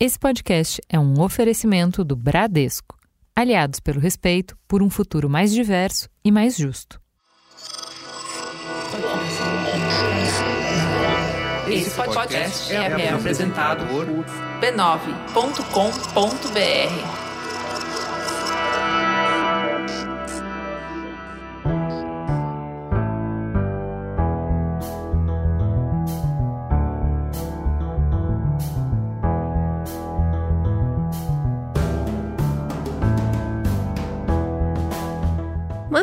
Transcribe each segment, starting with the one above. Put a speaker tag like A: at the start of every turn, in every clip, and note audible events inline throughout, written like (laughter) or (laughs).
A: Esse podcast é um oferecimento do Bradesco. Aliados pelo respeito por um futuro mais diverso e mais justo.
B: Esse podcast é apresentado por b9.com.br.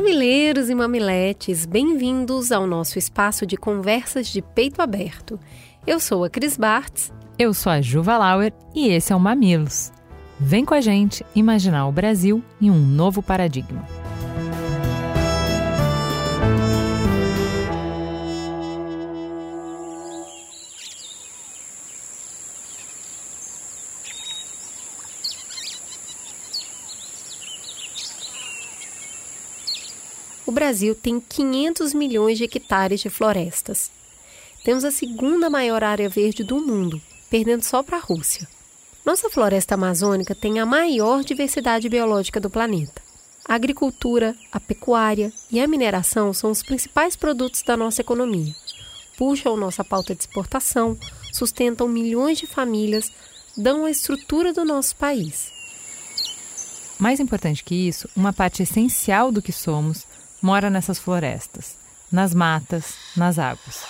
C: Mamileiros e mamiletes, bem-vindos ao nosso espaço de conversas de peito aberto. Eu sou a Cris Bartz.
A: Eu sou a Juva Lauer e esse é o Mamilos. Vem com a gente imaginar o Brasil em um novo paradigma.
C: Brasil tem 500 milhões de hectares de florestas. Temos a segunda maior área verde do mundo, perdendo só para a Rússia. Nossa floresta amazônica tem a maior diversidade biológica do planeta. A agricultura, a pecuária e a mineração são os principais produtos da nossa economia. Puxam nossa pauta de exportação, sustentam milhões de famílias, dão a estrutura do nosso país.
A: Mais importante que isso, uma parte essencial do que somos mora nessas florestas, nas matas, nas águas.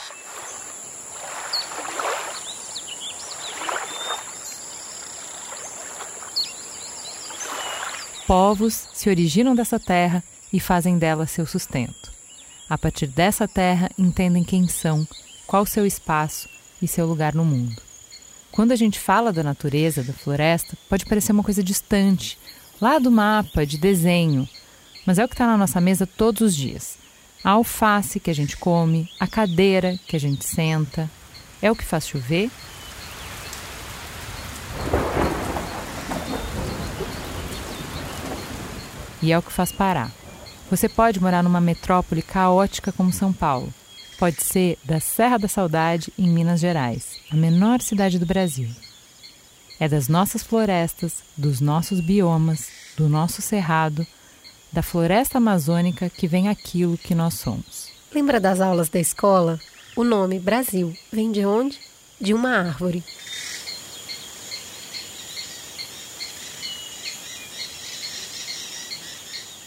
A: Povos se originam dessa terra e fazem dela seu sustento. A partir dessa terra, entendem quem são, qual seu espaço e seu lugar no mundo. Quando a gente fala da natureza, da floresta, pode parecer uma coisa distante, lá do mapa, de desenho, mas é o que está na nossa mesa todos os dias. A alface que a gente come, a cadeira que a gente senta, é o que faz chover. E é o que faz parar. Você pode morar numa metrópole caótica como São Paulo. Pode ser da Serra da Saudade, em Minas Gerais, a menor cidade do Brasil. É das nossas florestas, dos nossos biomas, do nosso cerrado, da floresta amazônica que vem aquilo que nós somos.
C: Lembra das aulas da escola? O nome Brasil vem de onde? De uma árvore.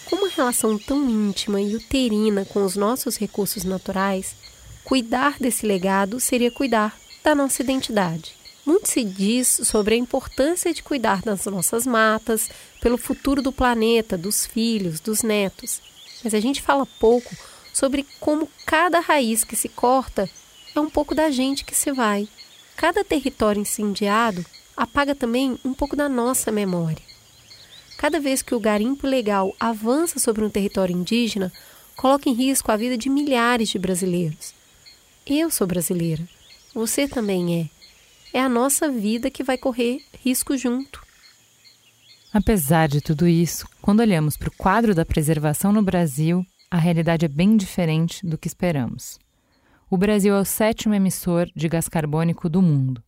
C: Com uma relação tão íntima e uterina com os nossos recursos naturais, cuidar desse legado seria cuidar da nossa identidade. Muito se diz sobre a importância de cuidar das nossas matas, pelo futuro do planeta, dos filhos, dos netos. Mas a gente fala pouco sobre como cada raiz que se corta é um pouco da gente que se vai. Cada território incendiado apaga também um pouco da nossa memória. Cada vez que o garimpo legal avança sobre um território indígena, coloca em risco a vida de milhares de brasileiros. Eu sou brasileira. Você também é é a nossa vida que vai correr risco junto.
A: Apesar de tudo isso, quando olhamos para o quadro da preservação no Brasil, a realidade é bem diferente do que esperamos. O Brasil é o sétimo emissor de gás carbônico do mundo.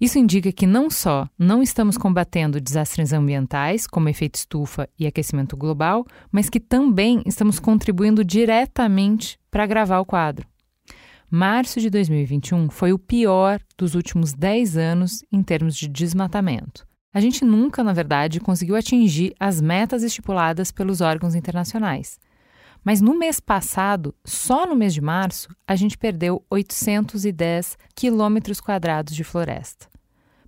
A: Isso indica que não só não estamos combatendo desastres ambientais, como efeito estufa e aquecimento global, mas que também estamos contribuindo diretamente para agravar o quadro. Março de 2021 foi o pior dos últimos 10 anos em termos de desmatamento. A gente nunca, na verdade, conseguiu atingir as metas estipuladas pelos órgãos internacionais. Mas no mês passado, só no mês de março, a gente perdeu 810 quilômetros quadrados de floresta.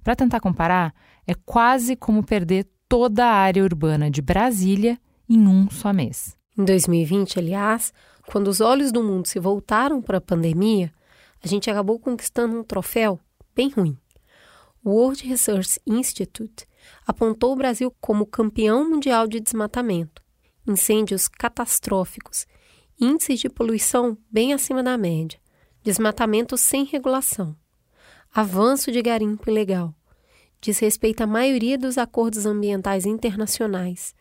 A: Para tentar comparar, é quase como perder toda a área urbana de Brasília em um só mês.
C: Em 2020, aliás, quando os olhos do mundo se voltaram para a pandemia, a gente acabou conquistando um troféu bem ruim. O World Resource Institute apontou o Brasil como campeão mundial de desmatamento, incêndios catastróficos, índices de poluição bem acima da média, desmatamento sem regulação, avanço de garimpo ilegal, desrespeito à maioria dos acordos ambientais internacionais,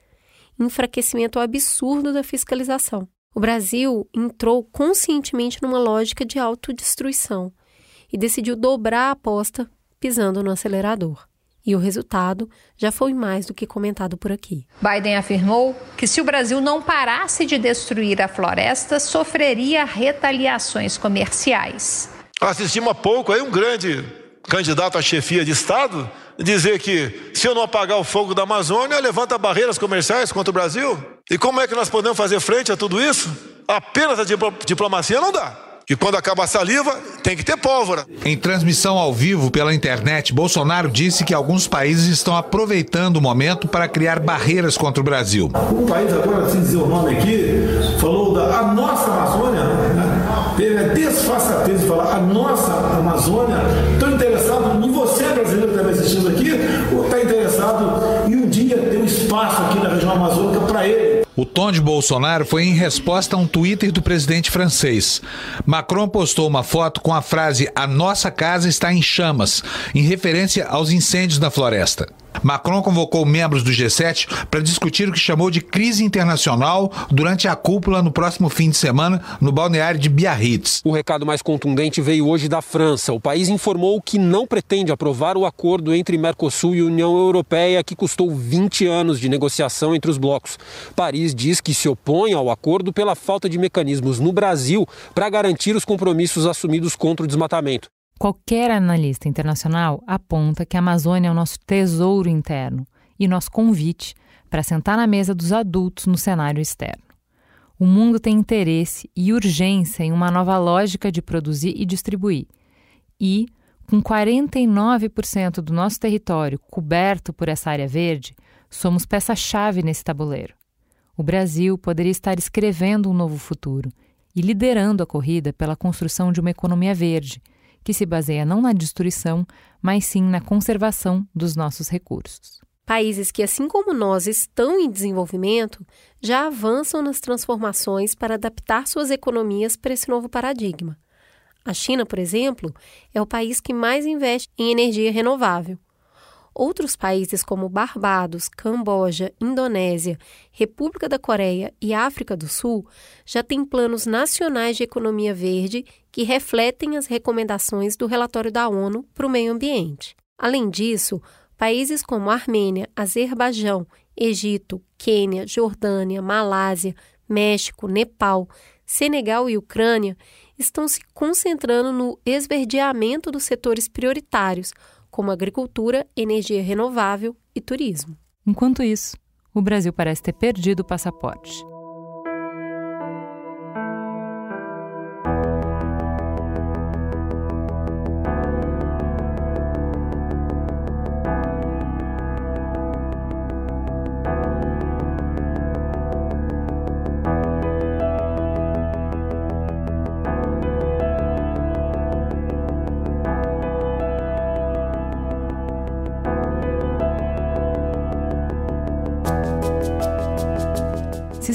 C: enfraquecimento absurdo da fiscalização. O Brasil entrou conscientemente numa lógica de autodestruição e decidiu dobrar a aposta pisando no acelerador. E o resultado já foi mais do que comentado por aqui.
D: Biden afirmou que se o Brasil não parasse de destruir a floresta, sofreria retaliações comerciais.
E: Assistimos há pouco aí um grande candidato à chefia de Estado dizer que se eu não apagar o fogo da Amazônia, levanta barreiras comerciais contra o Brasil. E como é que nós podemos fazer frente a tudo isso? Apenas a diplomacia não dá. E quando acaba a saliva, tem que ter pólvora.
F: Em transmissão ao vivo pela internet, Bolsonaro disse que alguns países estão aproveitando o momento para criar barreiras contra o Brasil.
G: O país, agora, sem dizer o nome aqui, falou da a nossa Amazônia, né? teve a desfaçatez de falar a nossa Amazônia. Em você, brasileiro que está me assistindo aqui, ou está interessado em um dia ter um espaço aqui na região amazônica para ele.
F: O tom de Bolsonaro foi em resposta a um Twitter do presidente francês. Macron postou uma foto com a frase A nossa casa está em chamas, em referência aos incêndios na floresta. Macron convocou membros do G7 para discutir o que chamou de crise internacional durante a cúpula no próximo fim de semana no balneário de Biarritz.
H: O recado mais contundente veio hoje da França. O país informou que não pretende aprovar o acordo entre Mercosul e União Europeia que custou 20 anos de negociação entre os blocos. Paris diz que se opõe ao acordo pela falta de mecanismos no Brasil para garantir os compromissos assumidos contra o desmatamento.
A: Qualquer analista internacional aponta que a Amazônia é o nosso tesouro interno e nosso convite para sentar na mesa dos adultos no cenário externo. O mundo tem interesse e urgência em uma nova lógica de produzir e distribuir. E, com 49% do nosso território coberto por essa área verde, somos peça-chave nesse tabuleiro. O Brasil poderia estar escrevendo um novo futuro e liderando a corrida pela construção de uma economia verde que se baseia não na destruição, mas sim na conservação dos nossos recursos.
C: Países que, assim como nós, estão em desenvolvimento, já avançam nas transformações para adaptar suas economias para esse novo paradigma. A China, por exemplo, é o país que mais investe em energia renovável. Outros países como Barbados, Camboja, Indonésia, República da Coreia e África do Sul já têm planos nacionais de economia verde que refletem as recomendações do relatório da ONU para o meio ambiente. Além disso, países como Armênia, Azerbaijão, Egito, Quênia, Jordânia, Malásia, México, Nepal, Senegal e Ucrânia estão se concentrando no esverdeamento dos setores prioritários como agricultura, energia renovável e turismo.
A: Enquanto isso, o Brasil parece ter perdido o passaporte.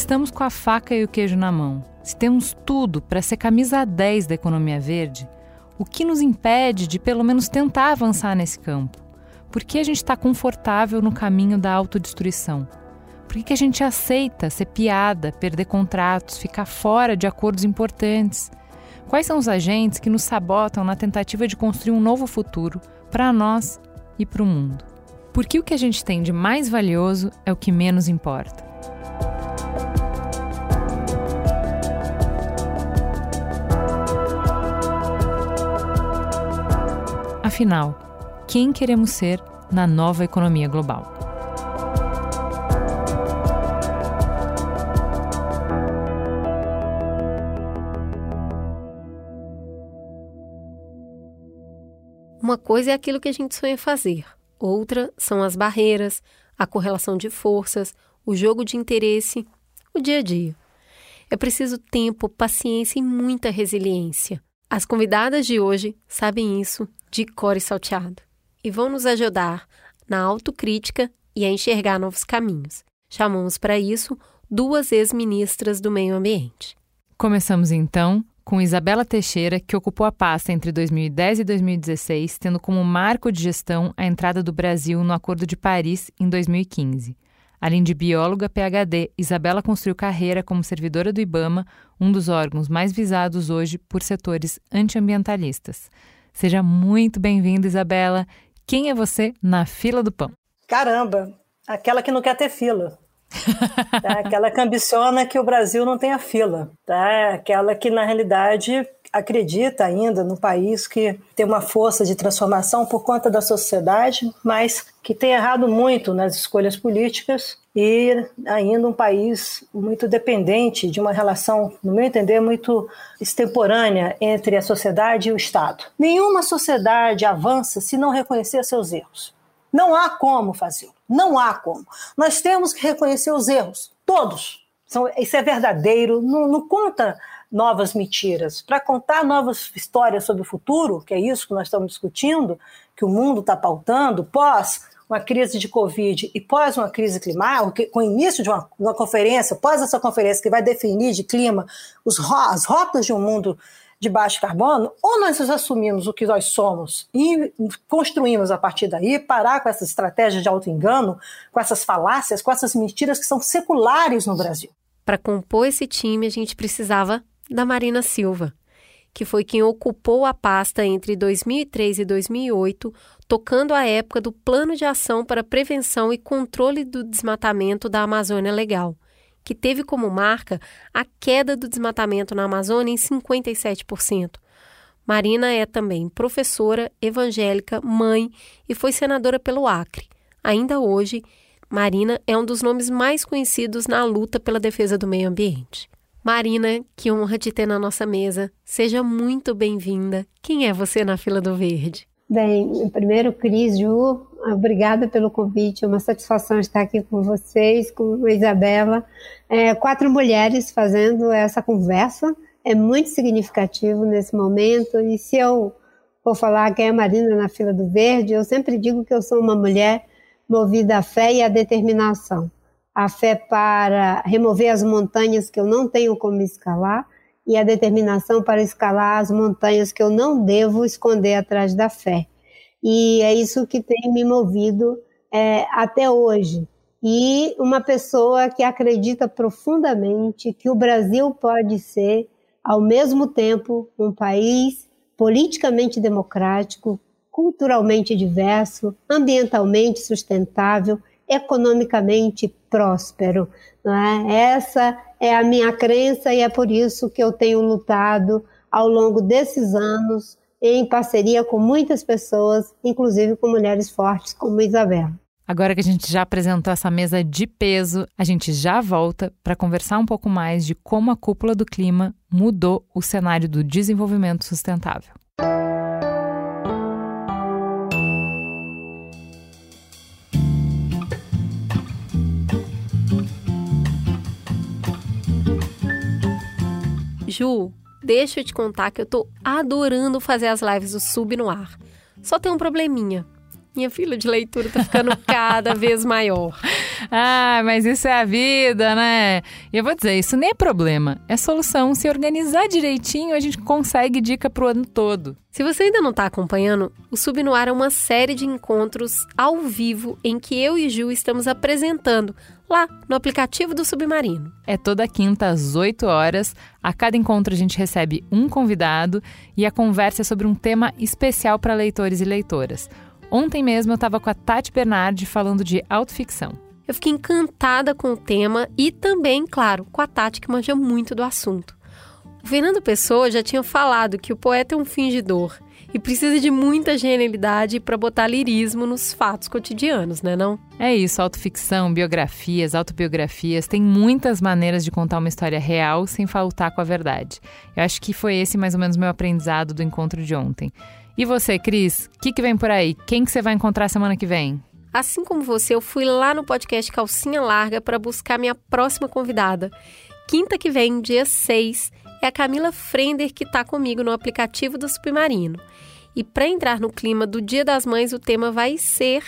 A: Estamos com a faca e o queijo na mão, se temos tudo para ser camisa 10 da economia verde, o que nos impede de pelo menos tentar avançar nesse campo? Por que a gente está confortável no caminho da autodestruição? Por que a gente aceita ser piada, perder contratos, ficar fora de acordos importantes? Quais são os agentes que nos sabotam na tentativa de construir um novo futuro para nós e para o mundo? Por que o que a gente tem de mais valioso é o que menos importa? Afinal, quem queremos ser na nova economia global?
C: Uma coisa é aquilo que a gente sonha fazer, outra são as barreiras, a correlação de forças, o jogo de interesse, o dia a dia. É preciso tempo, paciência e muita resiliência. As convidadas de hoje sabem isso de cor e salteado e vão nos ajudar na autocrítica e a enxergar novos caminhos. Chamamos para isso duas ex-ministras do Meio Ambiente.
A: Começamos então com Isabela Teixeira, que ocupou a pasta entre 2010 e 2016, tendo como marco de gestão a entrada do Brasil no Acordo de Paris em 2015. Além de bióloga PhD, Isabela construiu carreira como servidora do IBAMA, um dos órgãos mais visados hoje por setores antiambientalistas. Seja muito bem-vinda, Isabela. quem é você na fila do pão.
I: Caramba, aquela que não quer ter fila. tá? (laughs) Aquela que ambiciona que o Brasil não tenha fila. Tá? Aquela que, na realidade, acredita ainda no país que tem uma força de transformação por conta da sociedade, mas que tem errado muito nas escolhas políticas e ainda um país muito dependente de uma relação, no meu entender, muito extemporânea entre a sociedade e o Estado. Nenhuma sociedade avança se não reconhecer seus erros. Não há como fazê-lo. Não há como. Nós temos que reconhecer os erros, todos. Isso é verdadeiro. Não, não conta novas mentiras, para contar novas histórias sobre o futuro, que é isso que nós estamos discutindo, que o mundo está pautando, pós uma crise de Covid e pós uma crise climática, com o início de uma, uma conferência, pós essa conferência que vai definir de clima os, as rotas de um mundo de baixo carbono, ou nós assumimos o que nós somos e construímos a partir daí, parar com essas estratégias de auto-engano, com essas falácias, com essas mentiras que são seculares no Brasil.
C: Para compor esse time, a gente precisava da Marina Silva, que foi quem ocupou a pasta entre 2003 e 2008, tocando a época do Plano de Ação para Prevenção e Controle do Desmatamento da Amazônia Legal, que teve como marca a queda do desmatamento na Amazônia em 57%. Marina é também professora, evangélica, mãe e foi senadora pelo Acre. Ainda hoje, Marina é um dos nomes mais conhecidos na luta pela defesa do meio ambiente. Marina, que honra te ter na nossa mesa. Seja muito bem-vinda. Quem é você na fila do verde?
J: Bem, primeiro, Cris, Ju, obrigada pelo convite. É uma satisfação estar aqui com vocês, com a Isabela. É, quatro mulheres fazendo essa conversa. É muito significativo nesse momento. E se eu for falar quem é Marina na fila do verde, eu sempre digo que eu sou uma mulher movida à fé e à determinação a fé para remover as montanhas que eu não tenho como escalar e a determinação para escalar as montanhas que eu não devo esconder atrás da fé. E é isso que tem me movido é, até hoje. E uma pessoa que acredita profundamente que o Brasil pode ser, ao mesmo tempo, um país politicamente democrático, culturalmente diverso, ambientalmente sustentável economicamente próspero. Não é? Essa é a minha crença e é por isso que eu tenho lutado ao longo desses anos em parceria com muitas pessoas, inclusive com mulheres fortes como Isabel.
A: Agora que a gente já apresentou essa mesa de peso, a gente já volta para conversar um pouco mais de como a cúpula do clima mudou o cenário do desenvolvimento sustentável.
C: Ju, deixa eu te contar que eu tô adorando fazer as lives do Sub no ar. Só tem um probleminha. Minha fila de leitura tá ficando (laughs) cada vez maior.
A: Ah, mas isso é a vida, né? E eu vou dizer, isso nem é problema, é solução. Se organizar direitinho, a gente consegue dica pro ano todo.
C: Se você ainda não está acompanhando, o Sub no Ar é uma série de encontros ao vivo em que eu e Ju estamos apresentando lá no aplicativo do Submarino.
A: É toda quinta às 8 horas. A cada encontro a gente recebe um convidado e a conversa é sobre um tema especial para leitores e leitoras. Ontem mesmo eu estava com a Tati Bernardi falando de autoficção.
C: Eu fiquei encantada com o tema e também, claro, com a Tati que manja muito do assunto. O Fernando Pessoa já tinha falado que o poeta é um fingidor e precisa de muita genialidade para botar lirismo nos fatos cotidianos, né não?
A: É isso, autoficção, biografias, autobiografias, tem muitas maneiras de contar uma história real sem faltar com a verdade. Eu acho que foi esse mais ou menos meu aprendizado do encontro de ontem. E você, Cris, o que, que vem por aí? Quem que você vai encontrar semana que vem?
C: Assim como você, eu fui lá no podcast Calcinha Larga para buscar minha próxima convidada. Quinta que vem, dia 6, é a Camila Frender que está comigo no aplicativo do Submarino. E para entrar no clima do Dia das Mães, o tema vai ser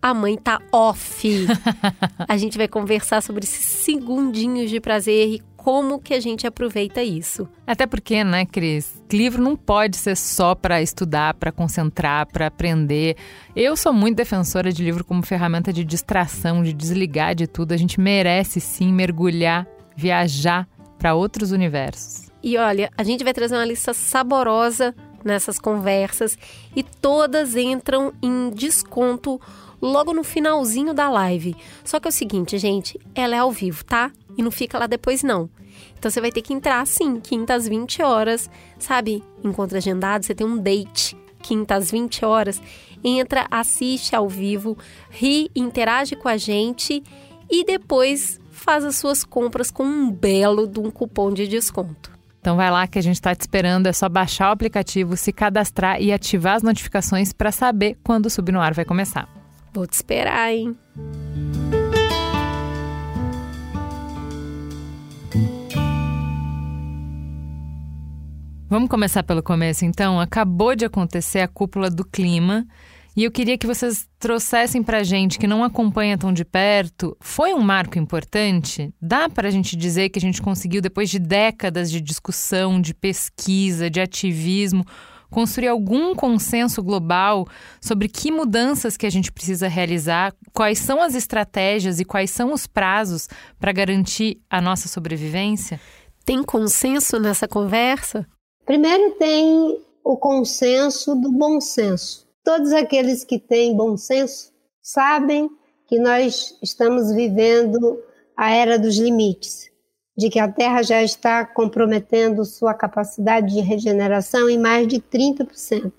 C: A Mãe Tá Off. (laughs) a gente vai conversar sobre esses segundinhos de prazer e como que a gente aproveita isso.
A: Até porque, né, Cris? Livro não pode ser só para estudar, para concentrar, para aprender. Eu sou muito defensora de livro como ferramenta de distração, de desligar de tudo. A gente merece sim mergulhar, viajar para outros universos.
C: E olha, a gente vai trazer uma lista saborosa nessas conversas e todas entram em desconto logo no finalzinho da live. Só que é o seguinte, gente, ela é ao vivo, tá? E não fica lá depois não. Então você vai ter que entrar sim, quinta às 20 horas, sabe? Encontro agendado, você tem um date, quinta às 20 horas. Entra, assiste ao vivo, ri, interage com a gente e depois faz as suas compras com um belo de um cupom de desconto.
A: Então vai lá que a gente está te esperando, é só baixar o aplicativo, se cadastrar e ativar as notificações para saber quando o Sub no Ar vai começar.
C: Vou te esperar, hein?
A: Vamos começar pelo começo, então. Acabou de acontecer a cúpula do clima e eu queria que vocês trouxessem para gente que não acompanha tão de perto. Foi um marco importante? Dá para a gente dizer que a gente conseguiu, depois de décadas de discussão, de pesquisa, de ativismo, construir algum consenso global sobre que mudanças que a gente precisa realizar, quais são as estratégias e quais são os prazos para garantir a nossa sobrevivência?
C: Tem consenso nessa conversa?
J: Primeiro tem o consenso do bom senso. Todos aqueles que têm bom senso sabem que nós estamos vivendo a era dos limites, de que a Terra já está comprometendo sua capacidade de regeneração em mais de 30%,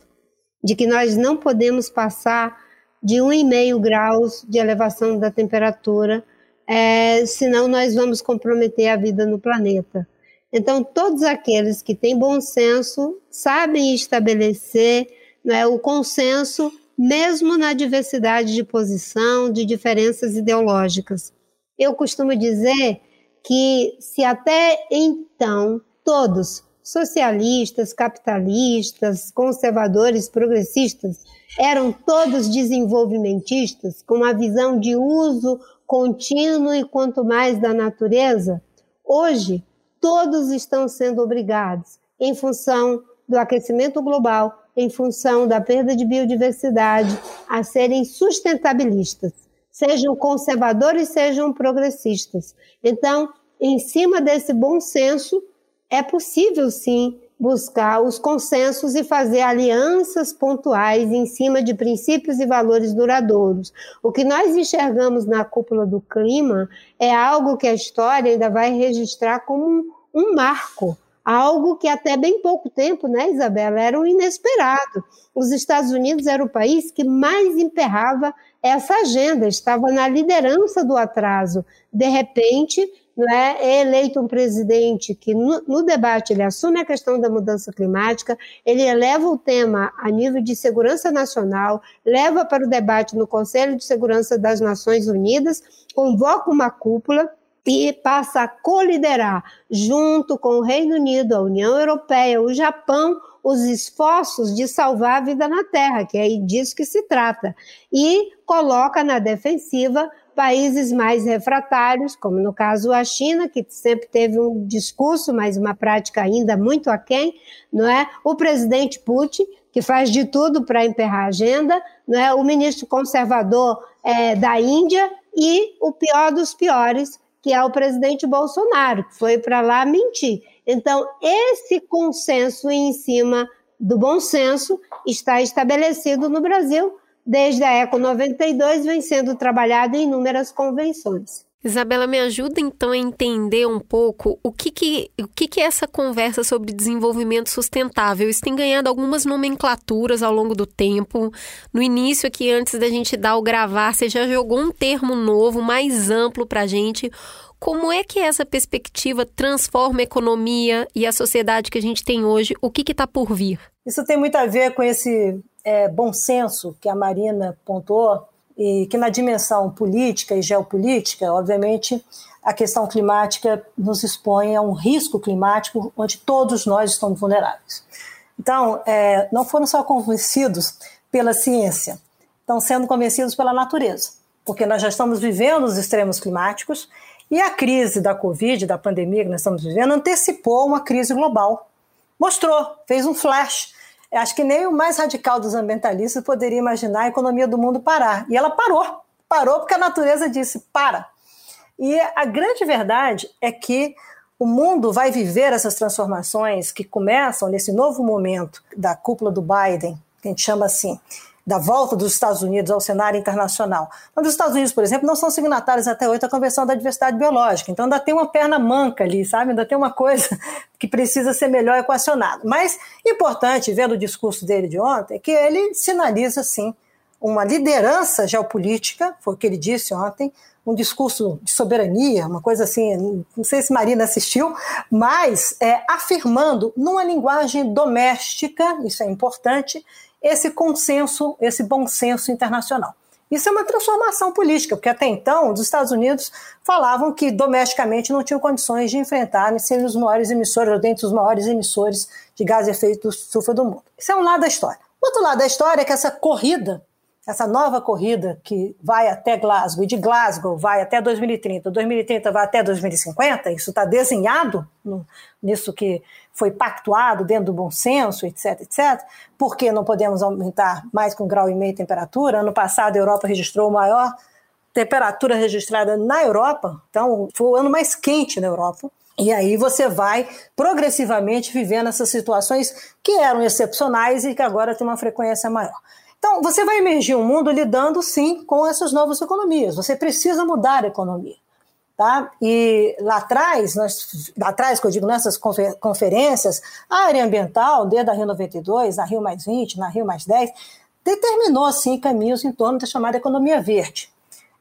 J: de que nós não podemos passar de 1,5 graus de elevação da temperatura, é, senão nós vamos comprometer a vida no planeta. Então, todos aqueles que têm bom senso sabem estabelecer né, o consenso, mesmo na diversidade de posição, de diferenças ideológicas. Eu costumo dizer que, se até então todos, socialistas, capitalistas, conservadores, progressistas, eram todos desenvolvimentistas, com uma visão de uso contínuo e quanto mais da natureza, hoje todos estão sendo obrigados, em função do aquecimento global, em função da perda de biodiversidade, a serem sustentabilistas, sejam conservadores, sejam progressistas. Então, em cima desse bom senso, é possível sim buscar os consensos e fazer alianças pontuais em cima de princípios e valores duradouros. O que nós enxergamos na cúpula do clima é algo que a história ainda vai registrar como um, marco, algo que até bem pouco tempo, né, Isabela, era um inesperado. Os Estados Unidos era o país que mais emperrava essa agenda, estava na liderança do atraso. De repente, né, é eleito um presidente que no, no, debate ele assume a questão da mudança climática, ele eleva o tema a nível de segurança nacional, leva para o debate no Conselho de Segurança das Nações Unidas, convoca uma cúpula e passa a coliderar, junto com o Reino Unido, a União Europeia, o Japão, os esforços de salvar a vida na Terra, que é disso que se trata, e coloca na defensiva países mais refratários, como no caso a China, que sempre teve um discurso, mas uma prática ainda muito aquém, não é? O presidente Putin, que faz de tudo para emperrar a agenda, não é? O ministro conservador é, da Índia e o pior dos piores, que é o presidente Bolsonaro, que foi para lá mentir. Então, esse consenso em cima do bom senso está estabelecido no Brasil desde a Eco 92 vem sendo trabalhado em inúmeras convenções.
C: Isabela, me ajuda então a entender um pouco o que, que, o que, que é essa conversa sobre desenvolvimento sustentável. Isso tem ganhado algumas nomenclaturas ao longo do tempo. No início, aqui, antes da gente dar o gravar, você já jogou um termo novo, mais amplo para a gente. Como é que essa perspectiva transforma a economia e a sociedade que a gente tem hoje? O que está por vir?
I: Isso tem muito a ver com esse é, bom senso que a Marina pontuou, e que na dimensão política e geopolítica, obviamente, a questão climática nos expõe a um risco climático onde todos nós estamos vulneráveis. Então, é, não foram só convencidos pela ciência, estão sendo convencidos pela natureza, porque nós já estamos vivendo os extremos climáticos e a crise da Covid, da pandemia que nós estamos vivendo, antecipou uma crise global. Mostrou, fez um flash Acho que nem o mais radical dos ambientalistas poderia imaginar a economia do mundo parar. E ela parou. Parou porque a natureza disse: para. E a grande verdade é que o mundo vai viver essas transformações que começam nesse novo momento da cúpula do Biden, que a gente chama assim, da volta dos Estados Unidos ao cenário internacional. Mas os Estados Unidos, por exemplo, não são signatários até hoje da Convenção da Diversidade Biológica, então ainda tem uma perna manca ali, sabe? Ainda tem uma coisa (laughs) que precisa ser melhor equacionada. Mas importante, vendo o discurso dele de ontem, é que ele sinaliza, sim, uma liderança geopolítica, foi o que ele disse ontem, um discurso de soberania, uma coisa assim, não sei se Marina assistiu, mas é, afirmando numa linguagem doméstica, isso é importante, esse consenso, esse bom senso internacional. Isso é uma transformação política, porque até então os Estados Unidos falavam que domesticamente não tinham condições de enfrentar serem os maiores emissores, ou dentre os maiores emissores de gás de efeito estufa do mundo. Isso é um lado da história. O outro lado da história é que essa corrida essa nova corrida que vai até Glasgow, e de Glasgow vai até 2030, 2030 vai até 2050, isso está desenhado no, nisso que foi pactuado dentro do bom senso, etc, etc, porque não podemos aumentar mais que um grau e meio de temperatura. Ano passado a Europa registrou a maior temperatura registrada na Europa, então foi o ano mais quente na Europa. E aí você vai progressivamente vivendo essas situações que eram excepcionais e que agora tem uma frequência maior. Então, você vai emergir um mundo lidando, sim, com essas novas economias. Você precisa mudar a economia. Tá? E lá atrás, nós, lá atrás, que eu digo nessas conferências, a área ambiental, desde a Rio 92, na Rio mais 20, na Rio mais 10, determinou, sim, caminhos em torno da chamada economia verde.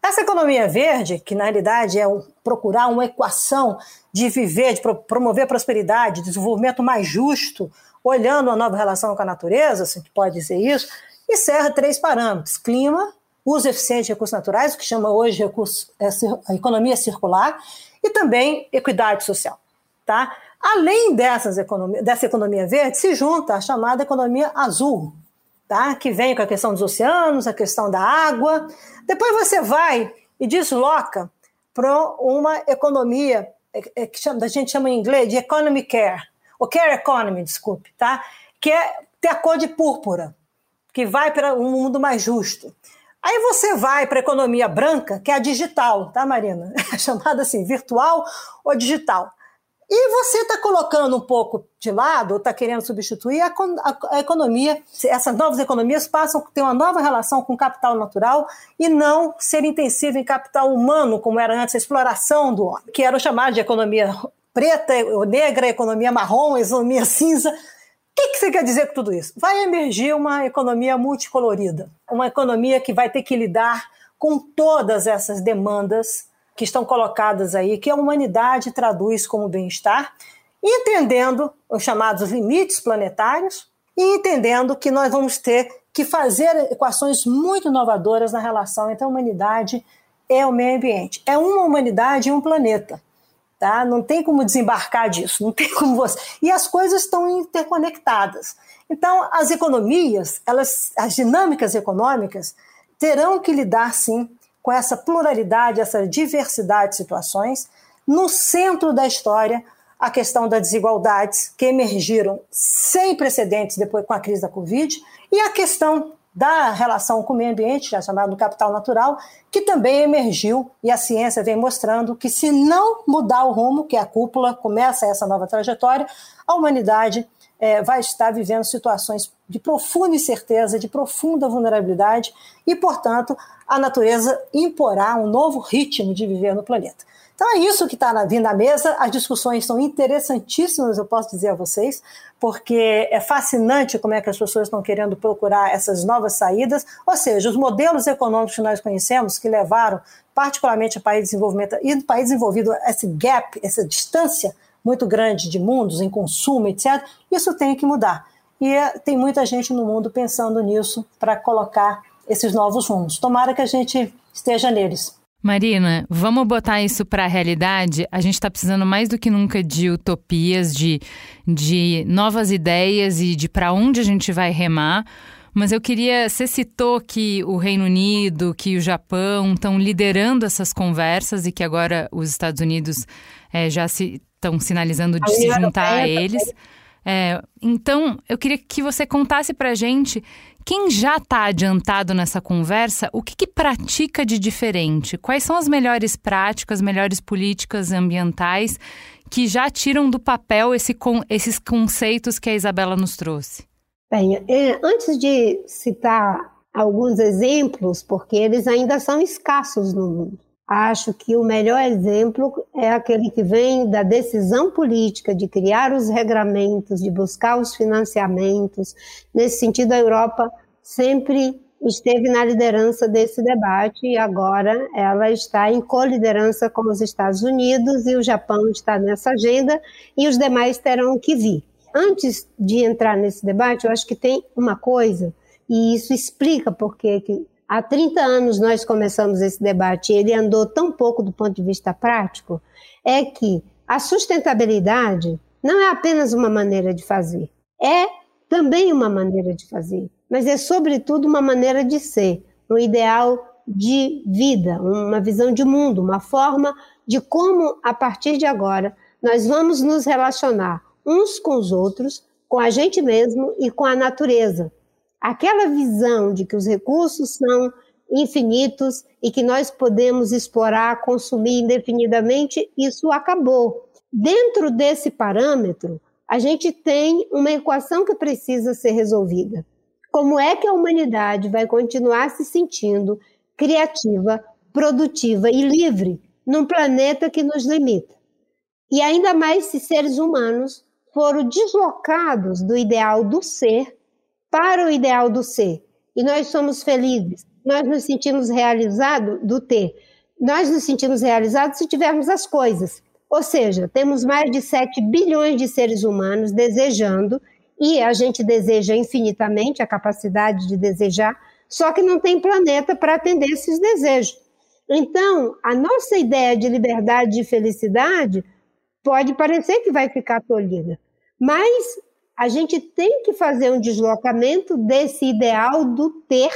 I: Essa economia verde, que na realidade é procurar uma equação de viver, de promover prosperidade, desenvolvimento mais justo, olhando a nova relação com a natureza, se a pode dizer isso, e serra três parâmetros: clima, uso eficiente de recursos naturais, o que chama hoje recurso, é, a economia circular, e também equidade social. Tá? Além dessas economia, dessa economia verde, se junta a chamada economia azul, tá? que vem com a questão dos oceanos, a questão da água. Depois você vai e desloca para uma economia é, é, que chama, a gente chama em inglês de economy care, ou care economy, desculpe, tá? que é ter a cor de púrpura que vai para um mundo mais justo. Aí você vai para a economia branca, que é a digital, tá, Marina? (laughs) É chamada assim, virtual ou digital. E você está colocando um pouco de lado, ou está querendo substituir a, a, a, economia. Essas novas economias passam a ter uma nova relação com capital natural e não ser intensiva em capital humano, como era antes a exploração do homem, que era chamado de economia preta ou negra, economia marrom, economia cinza. O que, que você quer dizer com tudo isso? Vai emergir uma economia multicolorida, uma economia que vai ter que lidar com todas essas demandas que estão colocadas aí, que a humanidade traduz como bem-estar, entendendo os chamados limites planetários e entendendo que nós vamos ter que fazer equações muito inovadoras na relação entre a humanidade e o meio ambiente. É uma humanidade e um planeta. Tá? Não tem como desembarcar disso, não tem como você. E as coisas estão interconectadas. Então, as economias, elas, as dinâmicas econômicas, terão que lidar sim com essa pluralidade, essa diversidade de situações. No centro da história, a questão das desigualdades que emergiram sem precedentes depois com a crise da Covid e a questão da relação com o meio ambiente, já chamado capital natural, que também emergiu e a ciência vem mostrando que se não mudar o rumo, que a cúpula começa essa nova trajetória, a humanidade é, vai estar vivendo situações de profunda incerteza, de profunda vulnerabilidade e, portanto, a natureza imporá um novo ritmo de viver no planeta. Então é isso que está vindo à mesa. As discussões são interessantíssimas, eu posso dizer a vocês, porque é fascinante como é que as pessoas estão querendo procurar essas novas saídas. Ou seja, os modelos econômicos que nós conhecemos, que levaram particularmente a país desenvolvimento e país desenvolvido esse gap, essa distância muito grande de mundos em consumo, etc., isso tem que mudar. E é, tem muita gente no mundo pensando nisso para colocar esses novos rumos. Tomara que a gente esteja neles.
A: Marina, vamos botar isso para a realidade? A gente está precisando mais do que nunca de utopias, de, de novas ideias e de para onde a gente vai remar. Mas eu queria. Você citou que o Reino Unido, que o Japão estão liderando essas conversas e que agora os Estados Unidos é, já se estão sinalizando de se juntar a eles. É, então, eu queria que você contasse para gente quem já está adiantado nessa conversa, o que, que, pratica de diferente? Quais são as melhores práticas, melhores políticas ambientais que já tiram do papel esse, esses conceitos que a Isabela nos trouxe?
J: Bem, é, antes de citar alguns exemplos, porque eles ainda são escassos no mundo. Acho que o melhor exemplo é aquele que vem da decisão política de criar os regramentos, de buscar os financiamentos. Nesse sentido, a Europa sempre esteve na liderança desse debate e agora ela está em coliderança com os Estados Unidos e o Japão está nessa agenda e os demais terão que vir. Antes de entrar nesse debate, eu acho que tem uma coisa, e isso explica por que Há 30 anos nós começamos esse debate e ele andou tão pouco do ponto de vista prático, é que a sustentabilidade não é apenas uma maneira de fazer, é também uma maneira de fazer, mas é sobretudo uma maneira de ser, um ideal de vida, uma visão de mundo, uma forma de como a partir de agora nós vamos nos relacionar uns com os outros, com a gente mesmo e com a natureza aquela visão de que os recursos são infinitos e que nós podemos explorar, consumir indefinidamente, isso acabou. Dentro desse parâmetro, a gente tem uma equação que precisa ser resolvida. Como é que a humanidade vai continuar se sentindo criativa, produtiva e livre num planeta que nos limita? E ainda mais se seres humanos foram deslocados do ideal do ser para o ideal do ser. E nós somos felizes, nós nos sentimos realizados do ter. Nós nos sentimos realizados se tivermos as coisas. Ou seja, temos mais de 7 bilhões de seres humanos desejando, e a gente deseja infinitamente a capacidade de desejar, só que não tem planeta para atender esses desejos. Então, a nossa ideia de liberdade e felicidade pode parecer que vai ficar tolhida, mas a gente tem que fazer um deslocamento desse ideal do ter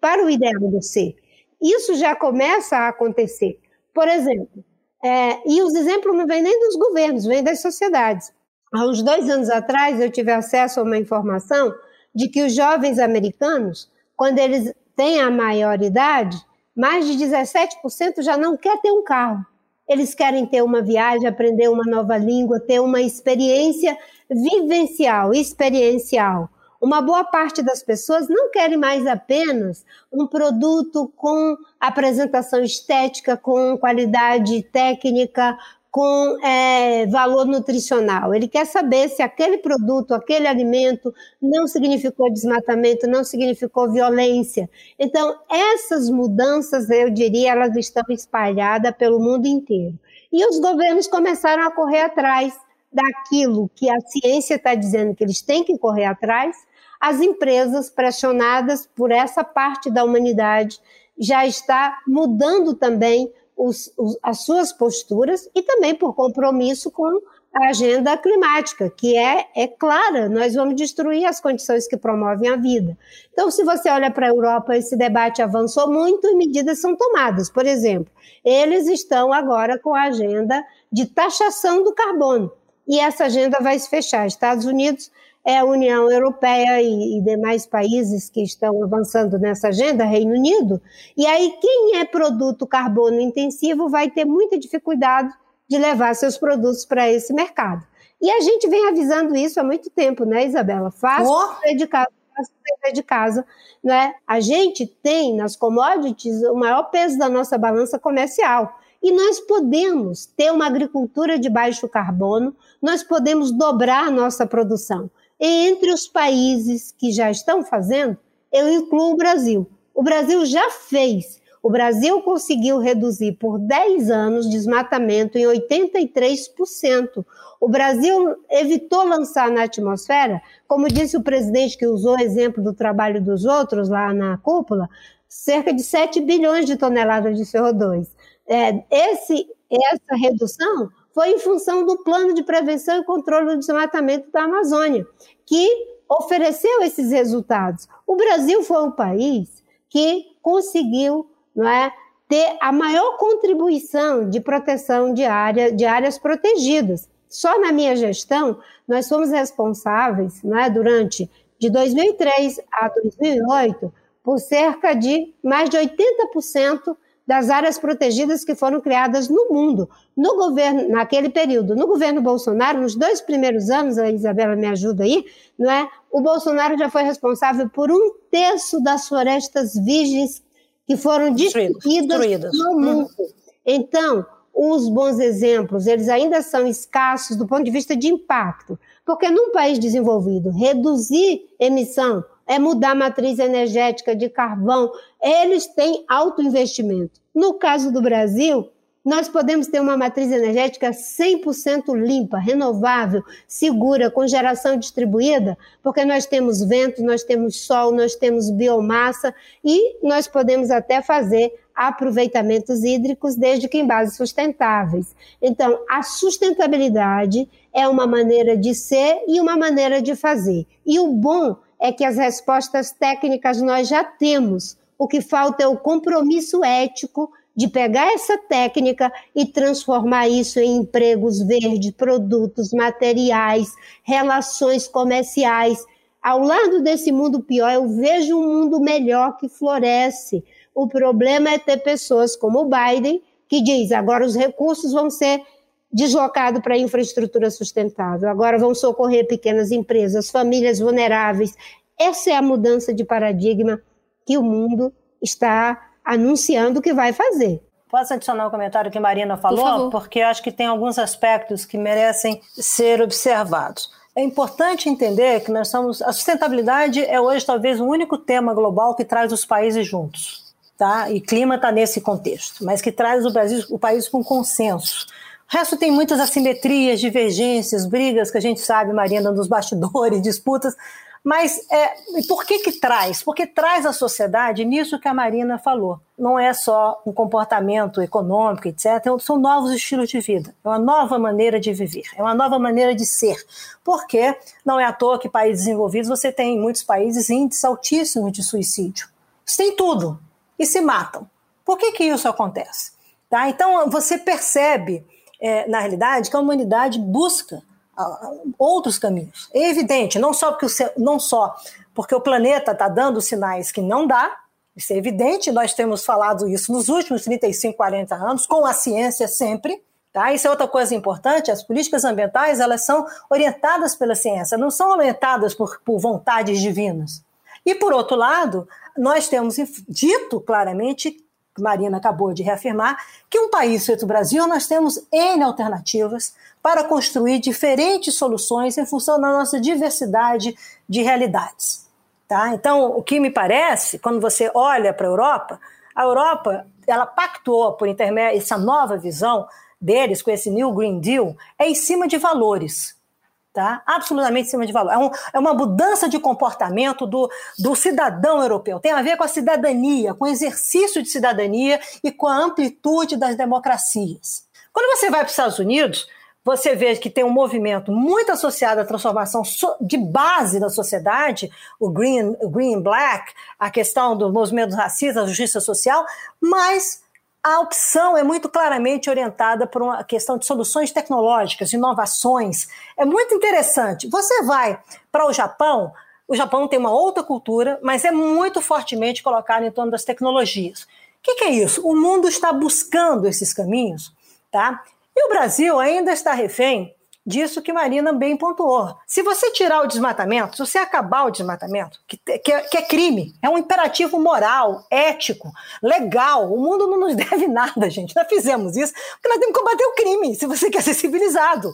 J: para o ideal do ser. Isso já começa a acontecer. Por exemplo, é, e os exemplos não vêm nem dos governos, vêm das sociedades. Há uns dois anos atrás, eu tive acesso a uma informação de que os jovens americanos, quando eles têm a maioridade, mais de 17% já não quer ter um carro. Eles querem ter uma viagem, aprender uma nova língua, ter uma experiência vivencial, experiencial. Uma boa parte das pessoas não querem mais apenas um produto com apresentação estética, com qualidade técnica, com é, valor nutricional. Ele quer saber se aquele produto, aquele alimento não significou desmatamento, não significou violência. Então, essas mudanças, eu diria, elas estão espalhadas pelo mundo inteiro. E os governos começaram a correr atrás daquilo que a ciência está dizendo que eles têm que correr atrás, as empresas pressionadas por essa parte da humanidade já está mudando também os, os, as suas posturas e também por compromisso com a agenda climática, que é, é clara, nós vamos destruir as condições que promovem a vida. Então, se você olha para a Europa, esse debate avançou muito e medidas são tomadas. Por exemplo, eles estão agora com a agenda de taxação do carbono e essa agenda vai se fechar. Estados Unidos é a União Europeia e, e, demais países que estão avançando nessa agenda, Reino Unido, e aí quem é produto carbono intensivo vai ter muita dificuldade de levar seus produtos para esse mercado. E a gente vem avisando isso há muito tempo, né, Isabela? Faça oh. de casa, faça de casa, né? A gente tem nas commodities o maior peso da nossa balança comercial. E nós podemos ter uma agricultura de baixo carbono, nós podemos dobrar a nossa produção. E entre os países que já estão fazendo, eu incluo o Brasil. O Brasil já fez. O Brasil conseguiu reduzir por 10 anos desmatamento em 83%. O Brasil evitou lançar na atmosfera, como disse o presidente que usou o exemplo do trabalho dos outros lá na cúpula, cerca de 7 bilhões de toneladas de CO2 é, esse, essa redução foi em função do plano de prevenção e controle do desmatamento da Amazônia, que ofereceu esses resultados. O Brasil foi um país que conseguiu não é, ter a maior contribuição de proteção de, área, de áreas protegidas. Só na minha gestão, nós fomos responsáveis, né, durante de 2003 a 2008, por cerca de mais de 80% das áreas protegidas que foram criadas no mundo. No governo, naquele período, no governo Bolsonaro, nos dois primeiros anos, a Isabela me ajuda aí, não é? O Bolsonaro já foi responsável por um terço das florestas virgens que foram destruídas no mundo. Então, os bons exemplos, eles ainda são escassos do ponto de vista de impacto. Porque num país desenvolvido, reduzir emissão é mudar a matriz energética de carvão, eles têm alto investimento. No caso do Brasil, nós podemos ter uma matriz energética 100% limpa, renovável, segura, com geração distribuída, porque nós temos vento, nós temos sol, nós temos biomassa e nós podemos até fazer aproveitamentos hídricos desde que em bases sustentáveis. Então, a sustentabilidade é uma maneira de ser e uma maneira de fazer. E o bom é que as respostas técnicas nós já temos. O que falta é o compromisso ético de pegar essa técnica e transformar isso em empregos verdes, produtos, materiais, relações comerciais. Ao lado desse mundo pior, eu vejo um mundo melhor que floresce. O problema é ter pessoas como o Biden, que diz agora os recursos vão ser deslocados para a infraestrutura sustentável, agora vão socorrer pequenas empresas, famílias vulneráveis. Essa é a mudança de paradigma que o mundo está anunciando que vai fazer.
I: Posso adicionar um comentário que a Marina falou? Por Porque acho que tem alguns aspectos que merecem ser observados. É importante entender que nós somos. A sustentabilidade é hoje talvez o único tema global que traz os países juntos. Tá? E clima está nesse contexto, mas que traz o Brasil, o país com consenso. O resto tem muitas assimetrias, divergências, brigas que a gente sabe, Marina, nos bastidores, (laughs) disputas, mas é, por que que traz? Porque traz a sociedade nisso que a Marina falou. Não é só um comportamento econômico, etc. São novos estilos de vida. É uma nova maneira de viver. É uma nova maneira de ser. Porque não é à toa que países desenvolvidos você tem em muitos países índices altíssimos de suicídio. Isso tem tudo. E se matam. Por que que isso acontece? Tá? Então você percebe, é, na realidade, que a humanidade busca outros caminhos. É evidente, não só porque o, não só porque o planeta está dando sinais que não dá, isso é evidente, nós temos falado isso nos últimos 35, 40 anos, com a ciência sempre. Tá? Isso é outra coisa importante, as políticas ambientais elas são orientadas pela ciência, não são orientadas por, por vontades divinas. E, por outro lado, nós temos dito claramente Marina acabou de reafirmar, que um país feito Brasil, nós temos N alternativas para construir diferentes soluções em função da nossa diversidade de realidades. Tá? Então, o que me parece, quando você olha para a Europa, a Europa ela pactuou por intermédio essa nova visão deles com esse New Green Deal é em cima de valores tá? absolutamente em cima de valor. É, um, é uma mudança de comportamento do, do cidadão europeu. Tem a ver com a cidadania, com o exercício de cidadania e com a amplitude das democracias. Quando você vai para os Estados Unidos, você vê que tem um movimento muito associado à transformação de base da sociedade, o Green, o green Black, a questão do movimento racista, a justiça social, mas a opção é muito claramente orientada por uma questão de soluções tecnológicas, inovações. É muito interessante. Você vai para o Japão, o Japão tem uma outra cultura, mas é muito fortemente colocado em torno das tecnologias. O que, que é isso? O mundo está buscando esses caminhos, tá? E o Brasil ainda está refém disso que Marina bem pontuou. Se você tirar o desmatamento, se você acabar o desmatamento, que, que, é, que, é, crime, é um imperativo moral, ético, legal, o mundo não nos (laughs) deve nada, gente. Nós fizemos isso porque nós temos que combater o crime, se você quer ser civilizado.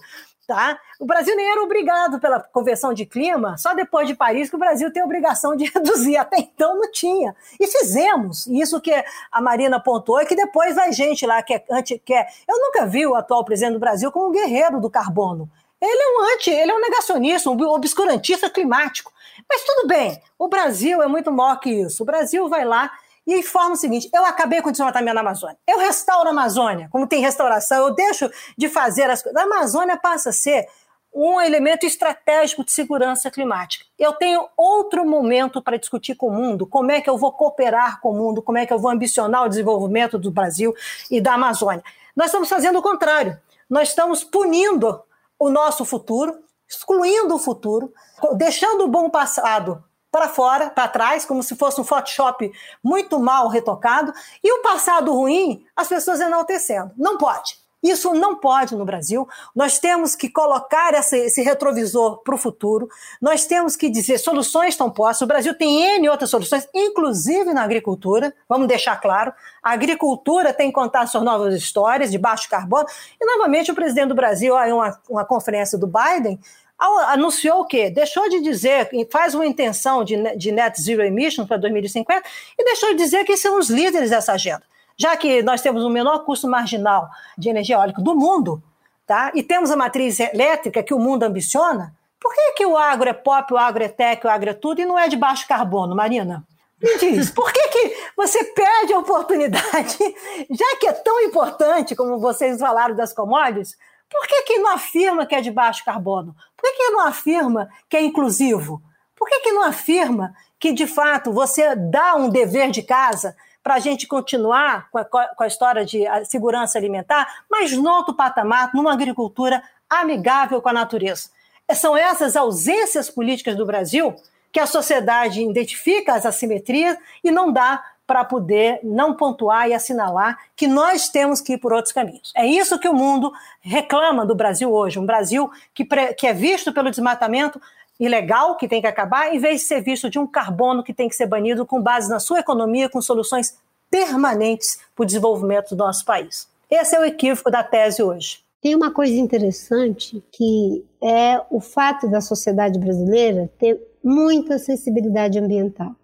I: Tá? O Brasil nem era obrigado pela Convenção de Clima, só depois de Paris que o Brasil tem a obrigação de (laughs) reduzir. Até então não tinha. E fizemos. Isso que a Marina apontou é que depois vai gente lá que é anti. Que é, eu nunca vi o atual presidente do Brasil como um guerreiro do carbono. Ele é um anti, ele é um negacionista, um obscurantista climático. Mas tudo bem, o Brasil é muito maior que isso. O Brasil vai lá e informa o seguinte: eu acabei com o desmatamento na Amazônia. Eu restauro a Amazônia, como tem restauração, eu deixo de fazer as coisas. A Amazônia passa a ser um elemento estratégico de segurança climática. Eu tenho outro momento para discutir com o mundo, como é que eu vou cooperar com o mundo, como é que eu vou ambicionar o desenvolvimento do Brasil e da Amazônia. Nós estamos fazendo o contrário. Nós estamos punindo o nosso futuro, excluindo o futuro, deixando o bom passado para fora, para trás, como se fosse um Photoshop muito mal retocado, e o passado ruim, as pessoas enaltecendo. Não pode. Isso não pode no Brasil. Nós temos que colocar essa, esse retrovisor para o futuro. Nós temos que dizer soluções estão postas. O Brasil tem N outras soluções, inclusive na agricultura. Vamos deixar claro. A agricultura tem que contar suas novas histórias de baixo carbono. E, novamente, o presidente do Brasil, em uma, uma conferência do Biden, anunciou o quê? Deixou de dizer, faz uma intenção de, de net zero emissions para 2050 e deixou de dizer que são os líderes dessa agenda já que nós temos o menor custo marginal de energia eólica do mundo, tá? e temos a matriz elétrica que o mundo ambiciona, por que, que o agro é pop, o agro é tech, o agro é tudo e não é de baixo carbono, Marina? Me diz, por que, que você perde a oportunidade, (laughs) já que é tão importante, como vocês falaram das commodities, por que, que não afirma que é de baixo carbono? Por que, que não afirma que é inclusivo? Por que, que não afirma que, de fato, você dá um dever de casa para a gente continuar com a, com a história de segurança alimentar, mas no outro patamar, numa agricultura amigável com a natureza. São essas ausências políticas do Brasil que a sociedade identifica as assimetrias e não dá para poder não pontuar e assinalar que nós temos que ir por outros caminhos. É isso que o mundo reclama do Brasil hoje, um Brasil que, que é visto pelo desmatamento ilegal que tem que acabar, em vez de ser visto de um carbono que tem que ser banido com base na sua economia, com soluções permanentes para o desenvolvimento do nosso país. Esse é o equívoco da tese hoje.
J: Tem uma coisa interessante que é o fato da sociedade brasileira ter muita sensibilidade ambiental.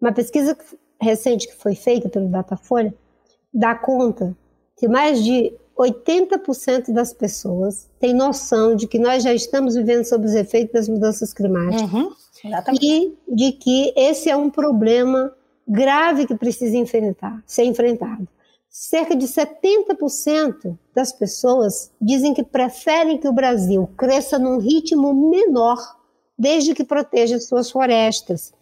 J: Uma pesquisa recente que foi feita pelo Datafolha dá conta que mais de 80% das pessoas têm noção de que nós já estamos vivendo sob os efeitos das mudanças climáticas uhum, e de que esse é um problema grave que precisa enfrentar, ser enfrentado. Cerca de 70% das pessoas dizem que preferem que o Brasil cresça num ritmo menor, desde que proteja suas florestas.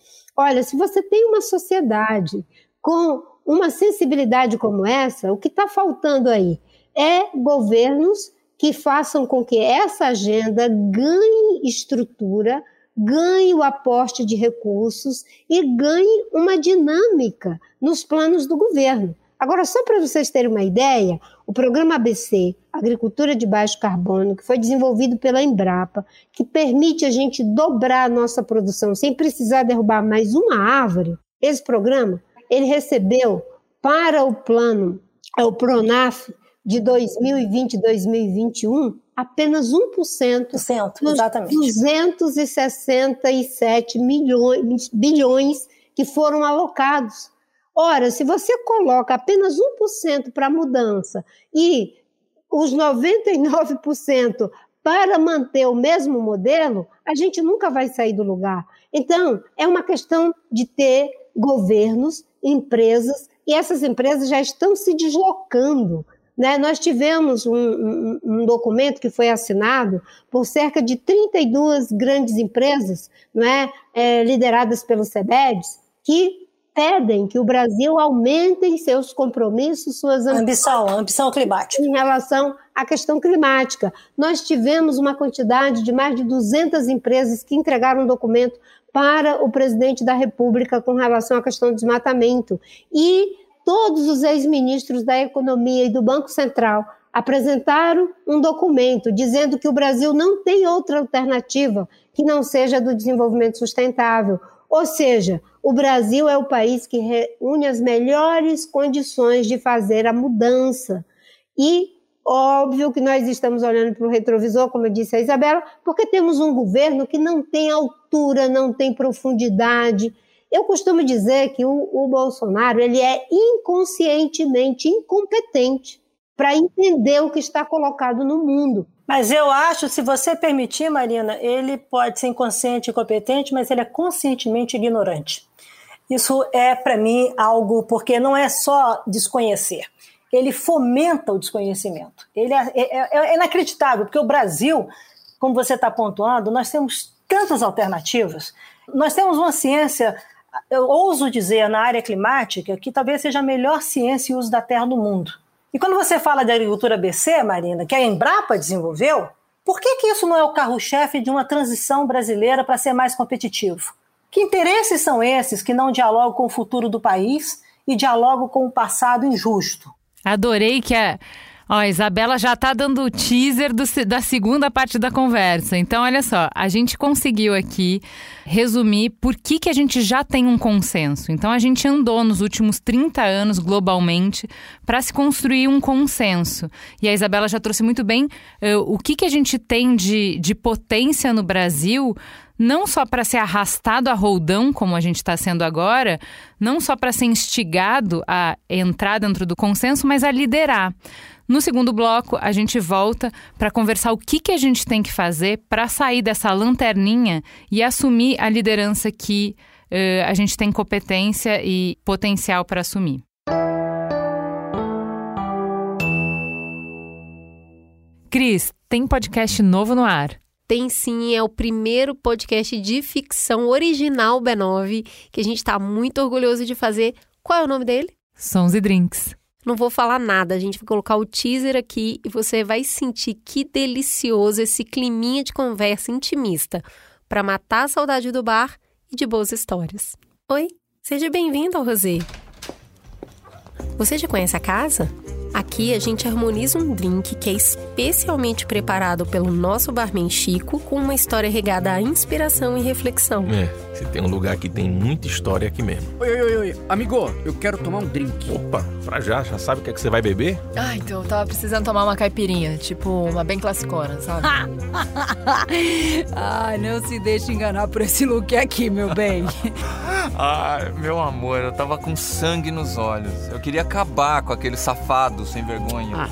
J: Olha, se você tem uma sociedade com uma sensibilidade como essa, o que está faltando aí é governos que façam com que essa agenda ganhe estrutura, ganhe o aporte de recursos e ganhe uma dinâmica nos planos do governo. Agora, só para vocês terem uma ideia, o programa ABC, Agricultura de Baixo Carbono, que foi desenvolvido pela Embrapa, que permite a gente dobrar a nossa produção sem precisar derrubar mais uma árvore, esse programa, ele recebeu para o plano, é o PRONAF, de 2020 e 2021, apenas 1% dos exatamente. 267 milhões, bilhões que foram alocados. Ora, se você coloca apenas 1% para mudança e os 99% para manter o mesmo modelo, a gente nunca vai sair do lugar. Então, é uma questão de ter governos, empresas, e essas empresas já estão se deslocando né? Nós tivemos um, um, um, documento que foi assinado por cerca de 32 grandes empresas não é? é lideradas pelos CEBEDs, que pedem que o Brasil aumente seus compromissos, suas
I: ambição, ambição climática.
J: Em relação à questão climática. Nós tivemos uma quantidade de mais de 200 empresas que entregaram um documento para o presidente da República com relação à questão do desmatamento. E todos os ex-ministros da Economia e do Banco Central apresentaram um documento dizendo que o Brasil não tem outra alternativa que não seja do desenvolvimento sustentável. Ou seja, o Brasil é o país que reúne as melhores condições de fazer a mudança. E óbvio que nós estamos olhando para o retrovisor, como eu disse a Isabela, porque temos um governo que não tem altura, não tem profundidade, eu costumo dizer que o, o Bolsonaro ele é inconscientemente incompetente para entender o que está colocado no mundo.
I: Mas eu acho, se você permitir, Marina, ele pode ser inconsciente e incompetente, mas ele é conscientemente ignorante. Isso é, para mim, algo, porque não é só desconhecer, ele fomenta o desconhecimento. Ele é, é, é inacreditável, porque o Brasil, como você está pontuando, nós temos tantas alternativas, nós temos uma ciência eu ouso dizer na área climática que talvez seja a melhor ciência e uso da terra do mundo. E quando você fala de agricultura BC, Marina, que a Embrapa desenvolveu, Por que, que isso não é o carro-chefe de uma transição brasileira para ser mais competitivo? Que interesses são esses que não dialogam com o futuro do país e dialogam com o passado injusto?
A: Adorei que a. Ó, a Isabela já tá dando o teaser do, da segunda parte da conversa. Então, olha só, a gente conseguiu aqui resumir por que, que a gente já tem um consenso. Então, a gente andou nos últimos 30 anos globalmente para se construir um consenso. E a Isabela já trouxe muito bem uh, o que, que a gente tem de, de potência no Brasil não só para ser arrastado a roldão, como a gente está sendo agora, não só para ser instigado a entrar dentro do consenso, mas a liderar. No segundo bloco, a gente volta para conversar o que, que a gente tem que fazer para sair dessa lanterninha e assumir a liderança que uh, a gente tem competência e potencial para assumir. Cris, tem podcast novo no ar.
C: Tem sim, é o primeiro podcast de ficção original B9 que a gente está muito orgulhoso de fazer. Qual é o nome dele?
A: Sons e Drinks.
C: Não vou falar nada, a gente vai colocar o teaser aqui e você vai sentir que delicioso esse climinha de conversa intimista para matar a saudade do bar e de boas histórias. Oi, seja bem-vindo ao Rosé. Você já conhece a casa? Aqui a gente harmoniza um drink que é especialmente preparado pelo nosso barman Chico, com uma história regada à inspiração e reflexão.
K: É, se tem um lugar que tem muita história aqui mesmo.
L: Oi, oi, oi, amigo, eu quero tomar um drink.
K: Opa, pra já, já sabe o que é que você vai beber?
M: Ah, então eu tava precisando tomar uma caipirinha, tipo uma bem classicona, sabe? (laughs)
N: ah, não se deixe enganar por esse look aqui, meu bem. (laughs)
O: ah, meu amor, eu tava com sangue nos olhos. Eu queria acabar com aquele safado sem vergonha.
P: Ah,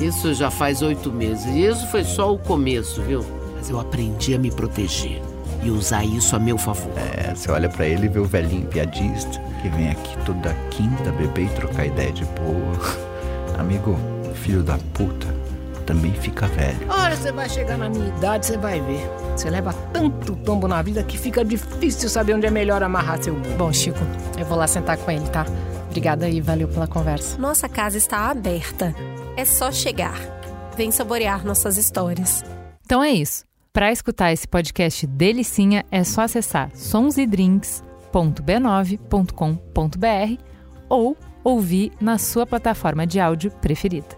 P: isso já faz oito meses. E isso foi só o começo, viu? Mas eu aprendi a me proteger e usar isso a meu favor.
Q: É, você olha para ele e vê o velhinho piadista que vem aqui toda quinta beber e trocar ideia de boa. (laughs) Amigo, filho da puta, também fica velho.
N: Olha, você vai chegar na minha idade, você vai ver. Você leva tanto tombo na vida que fica difícil saber onde é melhor amarrar seu burro.
M: Bom, Chico, eu vou lá sentar com ele, tá? Obrigada e valeu pela conversa.
C: Nossa casa está aberta. É só chegar. Vem saborear nossas histórias.
A: Então é isso. Para escutar esse podcast delicinha, é só acessar sonsedrinks.b9.com.br ou ouvir na sua plataforma de áudio preferida.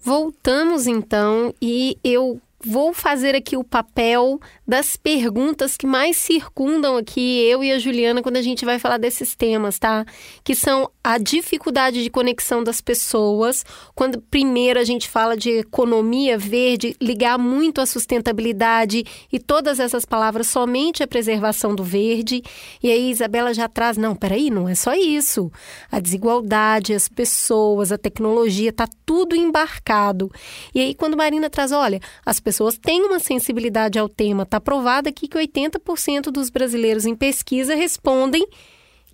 C: Voltamos então e eu vou fazer aqui o papel das perguntas que mais circundam aqui eu e a Juliana quando a gente vai falar desses temas, tá? Que são a dificuldade de conexão das pessoas. Quando primeiro a gente fala de economia verde, ligar muito a sustentabilidade e todas essas palavras somente a preservação do verde. E aí Isabela já traz, não, peraí, não é só isso. A desigualdade, as pessoas, a tecnologia, tá tudo embarcado. E aí quando Marina traz, olha, as pessoas têm uma sensibilidade ao tema. Está provado aqui que 80% dos brasileiros em pesquisa respondem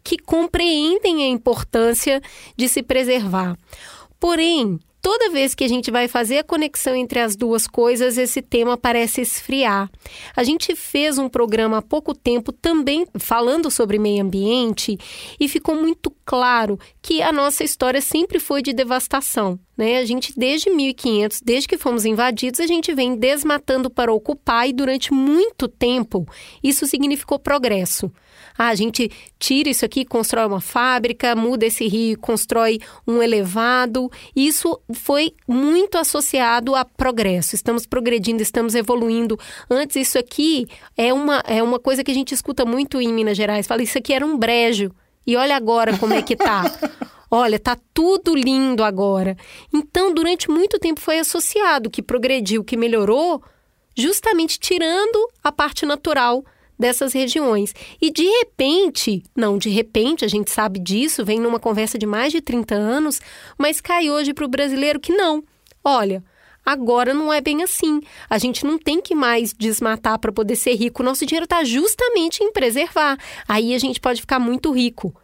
C: que compreendem a importância de se preservar. Porém, toda vez que a gente vai fazer a conexão entre as duas coisas, esse tema parece esfriar. A gente fez um programa há pouco tempo também falando sobre meio ambiente e ficou muito claro que a nossa história sempre foi de devastação. Né? A gente, desde 1500, desde que fomos invadidos, a gente vem desmatando para ocupar e durante muito tempo isso significou progresso. Ah, a gente tira isso aqui, constrói uma fábrica, muda esse rio, constrói um elevado. Isso foi muito associado a progresso. Estamos progredindo, estamos evoluindo. Antes, isso aqui é uma, é uma coisa que a gente escuta muito em Minas Gerais. Fala, isso aqui era um brejo. E olha agora como é que tá. (laughs) Olha, tá tudo lindo agora. Então, durante muito tempo foi associado que progrediu, que melhorou, justamente tirando a parte natural dessas regiões. E de repente, não de repente, a gente sabe disso, vem numa conversa de mais de 30 anos, mas cai hoje para o brasileiro que não. Olha, Agora não é bem assim. A gente não tem que mais desmatar para poder ser rico. Nosso dinheiro está justamente em preservar. Aí a gente pode ficar muito rico.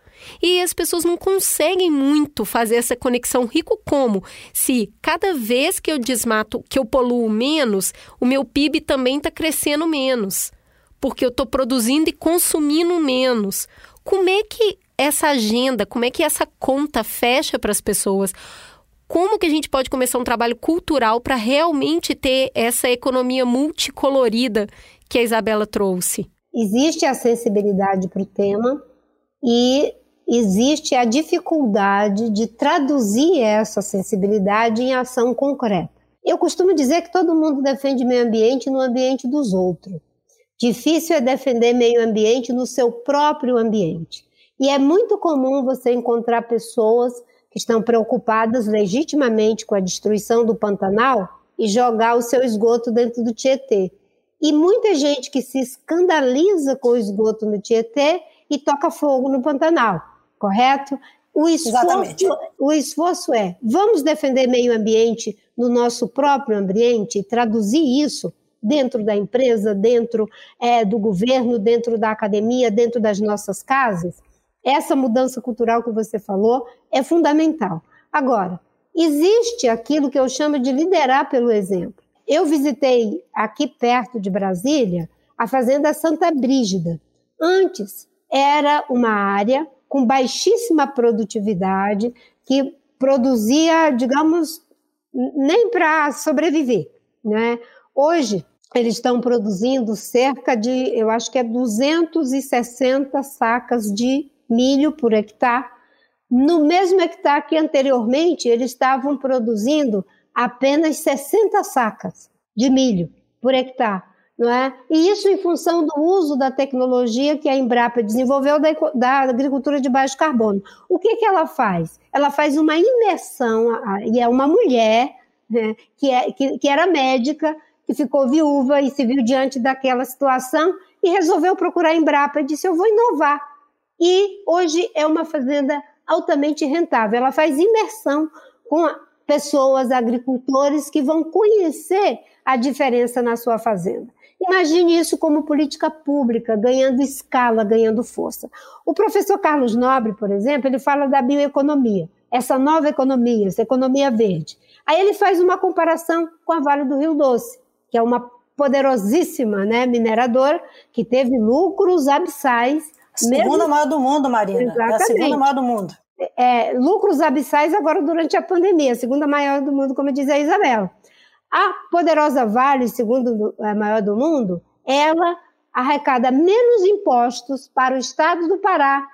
C: E as pessoas não conseguem muito fazer essa conexão rico como se cada vez que eu desmato, que eu poluo menos, o meu PIB também está crescendo menos porque eu estou produzindo e consumindo menos. Como é que essa agenda, como é que essa conta fecha para as pessoas? Como que a gente pode começar um trabalho cultural para realmente ter essa economia multicolorida que a Isabela trouxe?
J: Existe a sensibilidade para o tema e existe a dificuldade de traduzir essa sensibilidade em ação concreta. Eu costumo dizer que todo mundo defende meio ambiente no ambiente dos outros. Difícil é defender meio ambiente no seu próprio ambiente. E é muito comum você encontrar pessoas que estão preocupadas legitimamente com a destruição do Pantanal e jogar o seu esgoto dentro do Tietê. E muita gente que se escandaliza com o esgoto no Tietê e toca fogo no Pantanal, correto? O esforço, o esforço é: vamos defender meio ambiente no nosso próprio ambiente e traduzir isso dentro da empresa, dentro é, do governo, dentro da academia, dentro das nossas casas? Essa mudança cultural que você falou é fundamental. Agora, existe aquilo que eu chamo de liderar pelo exemplo. Eu visitei aqui perto de Brasília a Fazenda Santa Brígida. Antes era uma área com baixíssima produtividade, que produzia, digamos, nem para sobreviver. Né? Hoje, eles estão produzindo cerca de, eu acho que é 260 sacas de milho por hectare. No mesmo hectare que anteriormente, eles estavam produzindo apenas 60 sacas de milho por hectare não é? E isso em função do uso da tecnologia que a Embrapa desenvolveu da, da agricultura de baixo carbono. O que, que ela faz? Ela faz uma imersão, e é uma mulher né, que, é, que, que era médica, que ficou viúva e se viu diante daquela situação e resolveu procurar a Embrapa e disse: Eu vou inovar. E hoje é uma fazenda altamente rentável. Ela faz imersão com pessoas, agricultores que vão conhecer a diferença na sua fazenda. Imagine isso como política pública, ganhando escala, ganhando força. O professor Carlos Nobre, por exemplo, ele fala da bioeconomia, essa nova economia, essa economia verde. Aí ele faz uma comparação com a Vale do Rio Doce, que é uma poderosíssima né, mineradora que teve lucros abissais.
I: Segunda mesmo... maior do mundo, Marina. Exatamente. É a segunda maior do mundo.
J: É, lucros abissais agora durante a pandemia, a segunda maior do mundo, como diz a Isabela. A poderosa Vale, segundo a maior do mundo, ela arrecada menos impostos para o estado do Pará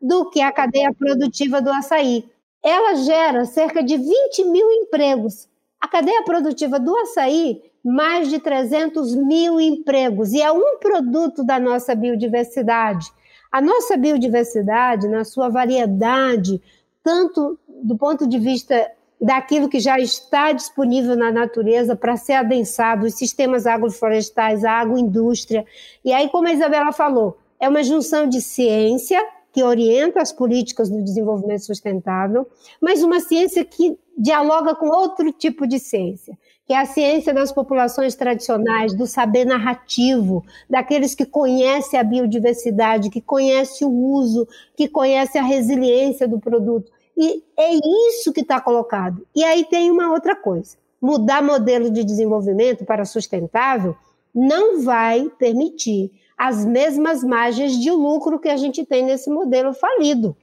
J: do que a cadeia produtiva do açaí. Ela gera cerca de 20 mil empregos. A cadeia produtiva do açaí, mais de 300 mil empregos. E é um produto da nossa biodiversidade. A nossa biodiversidade, na sua variedade, tanto do ponto de vista daquilo que já está disponível na natureza para ser adensado, os sistemas agroflorestais, a agroindústria. E aí, como a Isabela falou, é uma junção de ciência, que orienta as políticas do desenvolvimento sustentável, mas uma ciência que dialoga com outro tipo de ciência, que é a ciência das populações tradicionais, do saber narrativo, daqueles que conhecem a biodiversidade, que conhecem o uso, que conhecem a resiliência do produto. E é isso que está colocado. E aí tem uma outra coisa: mudar modelo de desenvolvimento para sustentável não vai permitir as mesmas margens de lucro que a gente tem nesse modelo falido,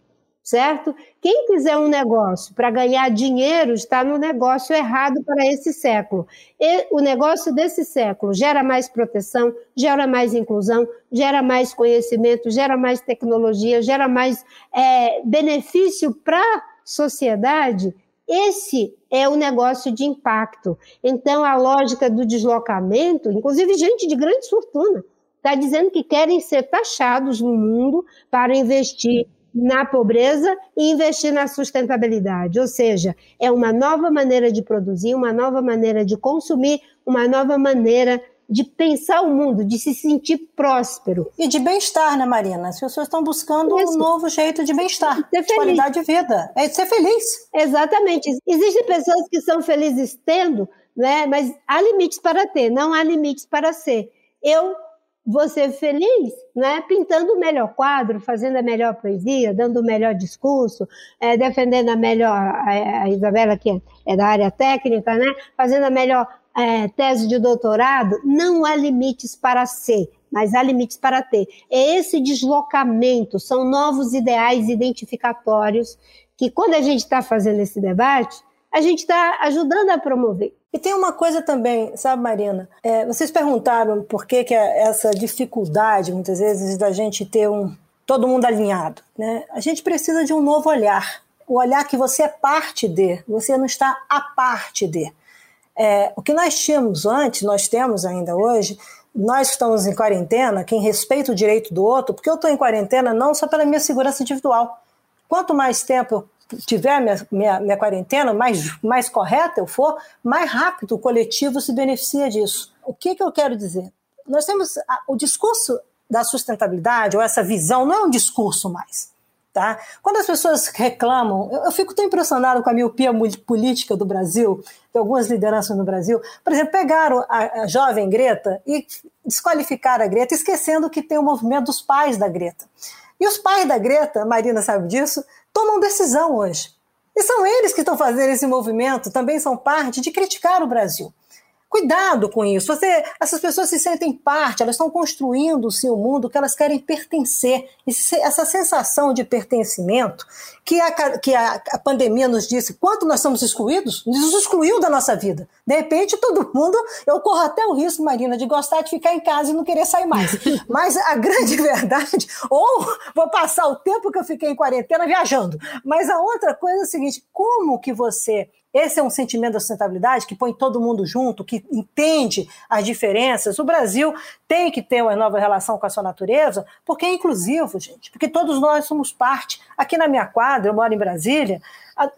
J: certo? Quem quiser um negócio para ganhar dinheiro está no negócio errado para esse século. E o negócio desse século gera mais proteção, gera mais inclusão, gera mais conhecimento, gera mais tecnologia, gera mais é, benefício para a sociedade. Esse é o negócio de impacto. Então, a lógica do deslocamento, inclusive gente de grande fortuna, está dizendo que querem ser taxados no mundo para investir na pobreza e investir na sustentabilidade. Ou seja, é uma nova maneira de produzir, uma nova maneira de consumir, uma nova maneira de pensar o mundo, de se sentir próspero.
I: E de bem-estar, né, Marina? As pessoas estão buscando Isso. um novo jeito de bem-estar, de qualidade de vida. É ser feliz.
J: Exatamente. Existem pessoas que são felizes tendo, né, mas há limites para ter, não há limites para ser. Eu ser feliz né, pintando o melhor quadro, fazendo a melhor poesia, dando o melhor discurso, é, defendendo a melhor, a, a, Isabela que é da área técnica, né, fazendo a melhor é, tese de doutorado, não há limites para ser. mas há limites para ter. É esse deslocamento, são novos ideais identificatórios que, quando a gente está fazendo esse debate, a gente está ajudando a promover.
I: E tem uma coisa também, sabe, Marina? É, vocês perguntaram por que, que é essa dificuldade, muitas vezes, da gente ter um todo mundo alinhado. Né? A gente precisa de um novo olhar. O olhar que você é parte de, você não está a parte de. É, o que nós tínhamos antes, nós temos ainda hoje, nós estamos em quarentena, quem respeita o direito do outro, porque eu estou em quarentena não só pela minha segurança individual. Quanto mais tempo eu tiver minha, minha, minha quarentena, mais, mais correta eu for, mais rápido o coletivo se beneficia disso. O que, que eu quero dizer? Nós temos a, o discurso da sustentabilidade, ou essa visão, não é um discurso mais. Tá? Quando as pessoas reclamam, eu, eu fico tão impressionado com a miopia política do Brasil, de algumas lideranças no Brasil. Por exemplo, pegaram a, a jovem Greta e desqualificaram a Greta, esquecendo que tem o movimento dos pais da Greta. E os pais da Greta, Marina sabe disso, tomam decisão hoje. E são eles que estão fazendo esse movimento, também são parte de criticar o Brasil. Cuidado com isso. Você, essas pessoas se sentem parte, elas estão construindo o seu mundo que elas querem pertencer. essa sensação de pertencimento que, a, que a, a, pandemia nos disse, quanto nós somos excluídos, nos excluiu da nossa vida. De repente, todo mundo, eu corro até o risco, Marina, de gostar de ficar em casa e não querer sair mais. (laughs) Mas a grande (laughs) verdade, ou vou passar o tempo que eu fiquei em quarentena viajando. Mas a outra coisa é o seguinte: como que você esse é um sentimento da sustentabilidade que põe todo mundo junto, que entende as diferenças. O Brasil tem que ter uma nova relação com a sua natureza, porque é inclusivo, gente, porque todos nós somos parte. Aqui na minha quadra, eu moro em Brasília,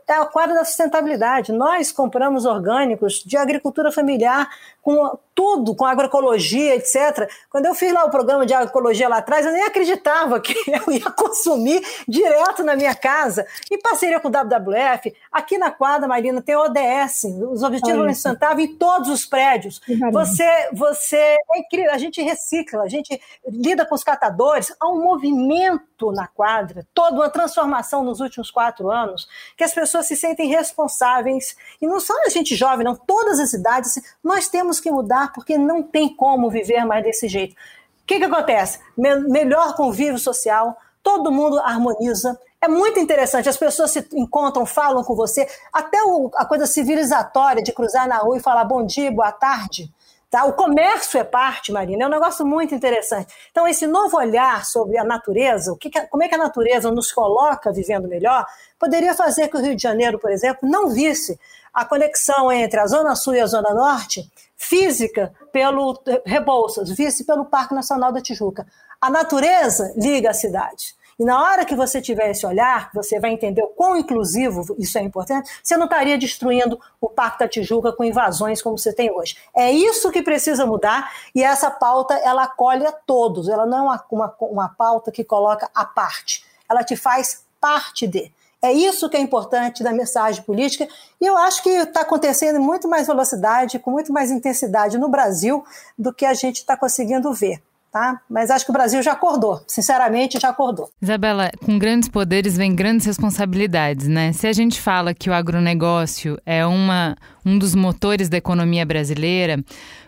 I: é a quadra da sustentabilidade. Nós compramos orgânicos de agricultura familiar, com tudo, com agroecologia, etc. Quando eu fiz lá o programa de agroecologia lá atrás, eu nem acreditava (laughs) que eu ia consumir direto na minha casa. Em parceria com o WWF, aqui na quadra, Marina, tem ODS, os Objetivos Sustentáveis em todos os prédios. Você, você é incrível, a gente recicla, a gente lida com os catadores, há um movimento na quadra, toda uma transformação nos últimos quatro anos, que as pessoas se sentem responsáveis, e não só a gente jovem, não, todas as idades, nós temos que mudar porque não tem como viver mais desse jeito. O que, que acontece? Me melhor convívio social, todo mundo harmoniza, é muito interessante, as pessoas se encontram, falam com você, até o, a coisa civilizatória de cruzar na rua e falar bom dia, boa tarde, Tá? O comércio é parte, Marina, é um negócio muito interessante. Então, esse novo olhar sobre a natureza, o que como é que a natureza nos coloca vivendo melhor, poderia fazer que o Rio de Janeiro, por exemplo, não visse a conexão entre a Zona Sul e a Zona Norte física pelo Rebouças, visse pelo Parque Nacional da Tijuca. A natureza liga a cidade. E na hora que você tiver esse olhar, você vai entender o quão inclusivo isso é importante, você não estaria destruindo o Parque da Tijuca com invasões como você tem hoje. É isso que precisa mudar e essa pauta ela acolhe a todos, ela não é uma, uma pauta que coloca a parte, ela te faz parte de. É isso que é importante da mensagem política, e eu acho que está acontecendo em muito mais velocidade, com muito mais intensidade no Brasil do que a gente está conseguindo ver tá? Mas acho que o Brasil já acordou, sinceramente já acordou.
A: Isabela, com grandes poderes vem grandes responsabilidades, né? Se a gente fala que o agronegócio é uma, um dos motores da economia brasileira,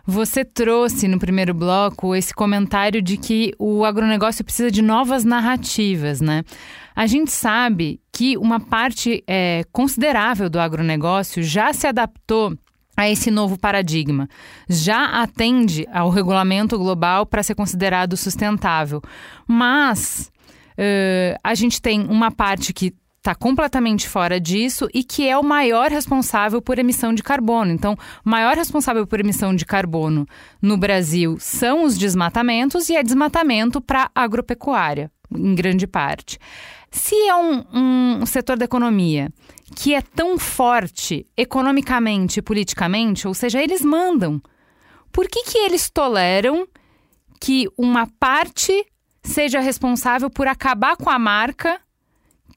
A: você trouxe no primeiro bloco esse comentário de que o agronegócio precisa de novas narrativas, né? A gente sabe que uma parte é, considerável do agronegócio já se adaptou a esse novo paradigma. Já atende ao regulamento global para ser considerado sustentável. Mas uh, a gente tem uma parte que está completamente fora disso e que é o maior responsável por emissão de carbono. Então, o maior responsável por emissão de carbono no Brasil são os desmatamentos e é desmatamento para agropecuária, em grande parte. Se é um, um setor da economia que é tão forte economicamente e politicamente, ou seja, eles mandam. Por que, que eles toleram que uma parte seja responsável por acabar com a marca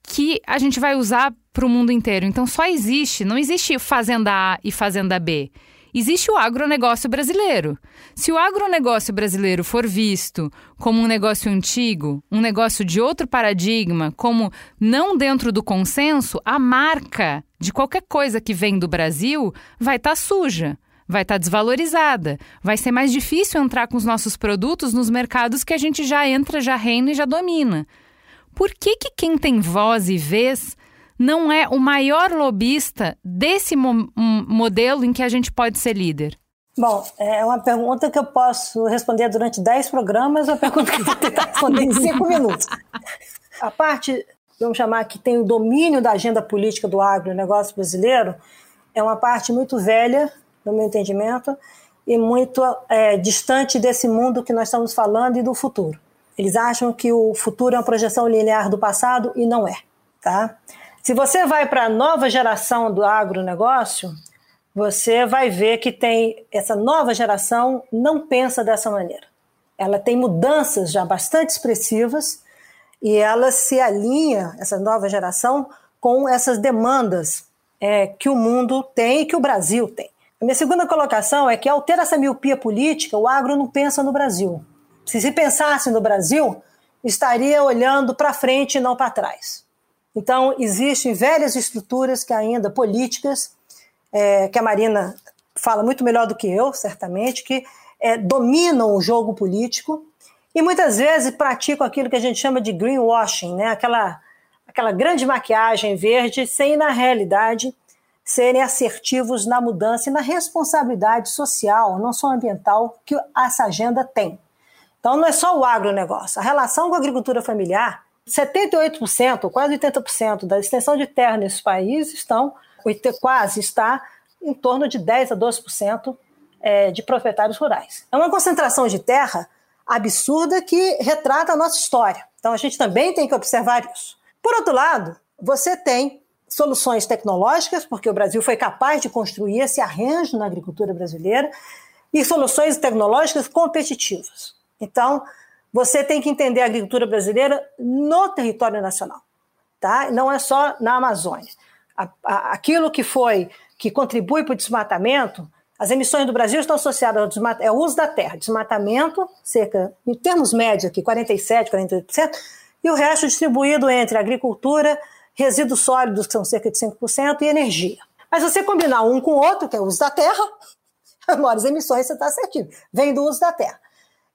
A: que a gente vai usar para o mundo inteiro? Então só existe, não existe fazenda A e fazenda B existe o agronegócio brasileiro. Se o agronegócio brasileiro for visto como um negócio antigo, um negócio de outro paradigma, como não dentro do consenso, a marca de qualquer coisa que vem do Brasil vai estar tá suja vai estar tá desvalorizada. Vai ser mais difícil entrar com os nossos produtos nos mercados que a gente já entra, já reina e já domina. Por que, que quem tem voz e vez não é o maior lobista desse mo modelo em que a gente pode ser líder?
I: Bom, é uma pergunta que eu posso responder durante 10 programas, uma pergunta que eu vou tentar responder em 5 minutos. A parte, vamos chamar que tem o domínio da agenda política do agronegócio brasileiro, é uma parte muito velha, no meu entendimento, e muito é, distante desse mundo que nós estamos falando e do futuro. Eles acham que o futuro é uma projeção linear do passado e não é. Tá? Se você vai para a nova geração do agronegócio, você vai ver que tem essa nova geração não pensa dessa maneira. Ela tem mudanças já bastante expressivas e ela se alinha, essa nova geração, com essas demandas é, que o mundo tem e que o Brasil tem. A minha segunda colocação é que, ao ter essa miopia política, o agro não pensa no Brasil. Se se pensasse no Brasil, estaria olhando para frente e não para trás. Então, existem velhas estruturas que ainda políticas é, que a Marina fala muito melhor do que eu, certamente, que é, dominam o jogo político e muitas vezes praticam aquilo que a gente chama de greenwashing, né? aquela, aquela grande maquiagem verde, sem, na realidade, serem assertivos na mudança e na responsabilidade social, não só ambiental, que essa agenda tem. Então, não é só o agronegócio. A relação com a agricultura familiar, 78%, quase 80% da extensão de terra nesse país estão quase está em torno de 10 a 12% é, de proprietários rurais. É uma concentração de terra absurda que retrata a nossa história. Então a gente também tem que observar isso. Por outro lado, você tem soluções tecnológicas, porque o Brasil foi capaz de construir esse arranjo na agricultura brasileira, e soluções tecnológicas competitivas. Então, você tem que entender a agricultura brasileira no território nacional, tá? Não é só na Amazônia aquilo que foi que contribui para o desmatamento, as emissões do Brasil estão associadas ao é o uso da terra, desmatamento, cerca, em termos médios aqui, 47%, 48%, e o resto distribuído entre agricultura, resíduos sólidos, que são cerca de 5%, e energia. Mas você combinar um com o outro, que é o uso da terra, (laughs) as maiores emissões você está certinho, vem do uso da terra.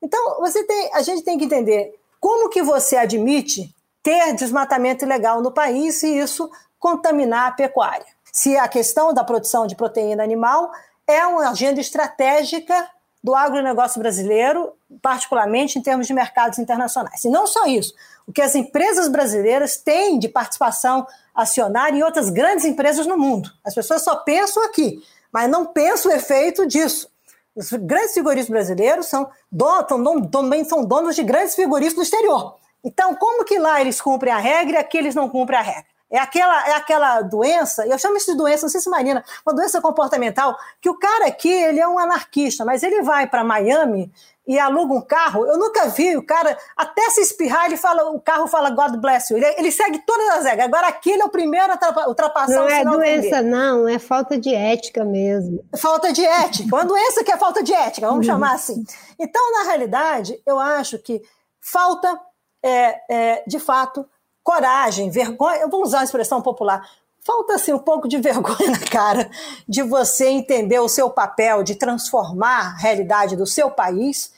I: Então, você tem, a gente tem que entender como que você admite ter desmatamento ilegal no país e isso contaminar a pecuária. Se a questão da produção de proteína animal é uma agenda estratégica do agronegócio brasileiro, particularmente em termos de mercados internacionais. E não só isso, o que as empresas brasileiras têm de participação acionária em outras grandes empresas no mundo. As pessoas só pensam aqui, mas não pensam o efeito disso. Os grandes frigoríficos brasileiros são donos, também são donos de grandes frigoríficos do exterior. Então, como que lá eles cumprem a regra e aqui eles não cumprem a regra? É aquela, é aquela doença, eu chamo isso de doença, não sei se Marina, uma doença comportamental, que o cara aqui, ele é um anarquista, mas ele vai para Miami e aluga um carro, eu nunca vi o cara, até se espirrar, ele fala, o carro fala God bless you, ele, ele segue todas as regras, agora aqui ele é o primeiro a ultrapassar
J: não
I: o
J: é doença não, é falta de ética mesmo.
I: Falta de ética, uma doença que é falta de ética, vamos uhum. chamar assim. Então, na realidade, eu acho que falta, é, é, de fato, coragem, vergonha, eu vou usar a expressão popular, falta assim um pouco de (laughs) vergonha na cara de você entender o seu papel de transformar a realidade do seu país,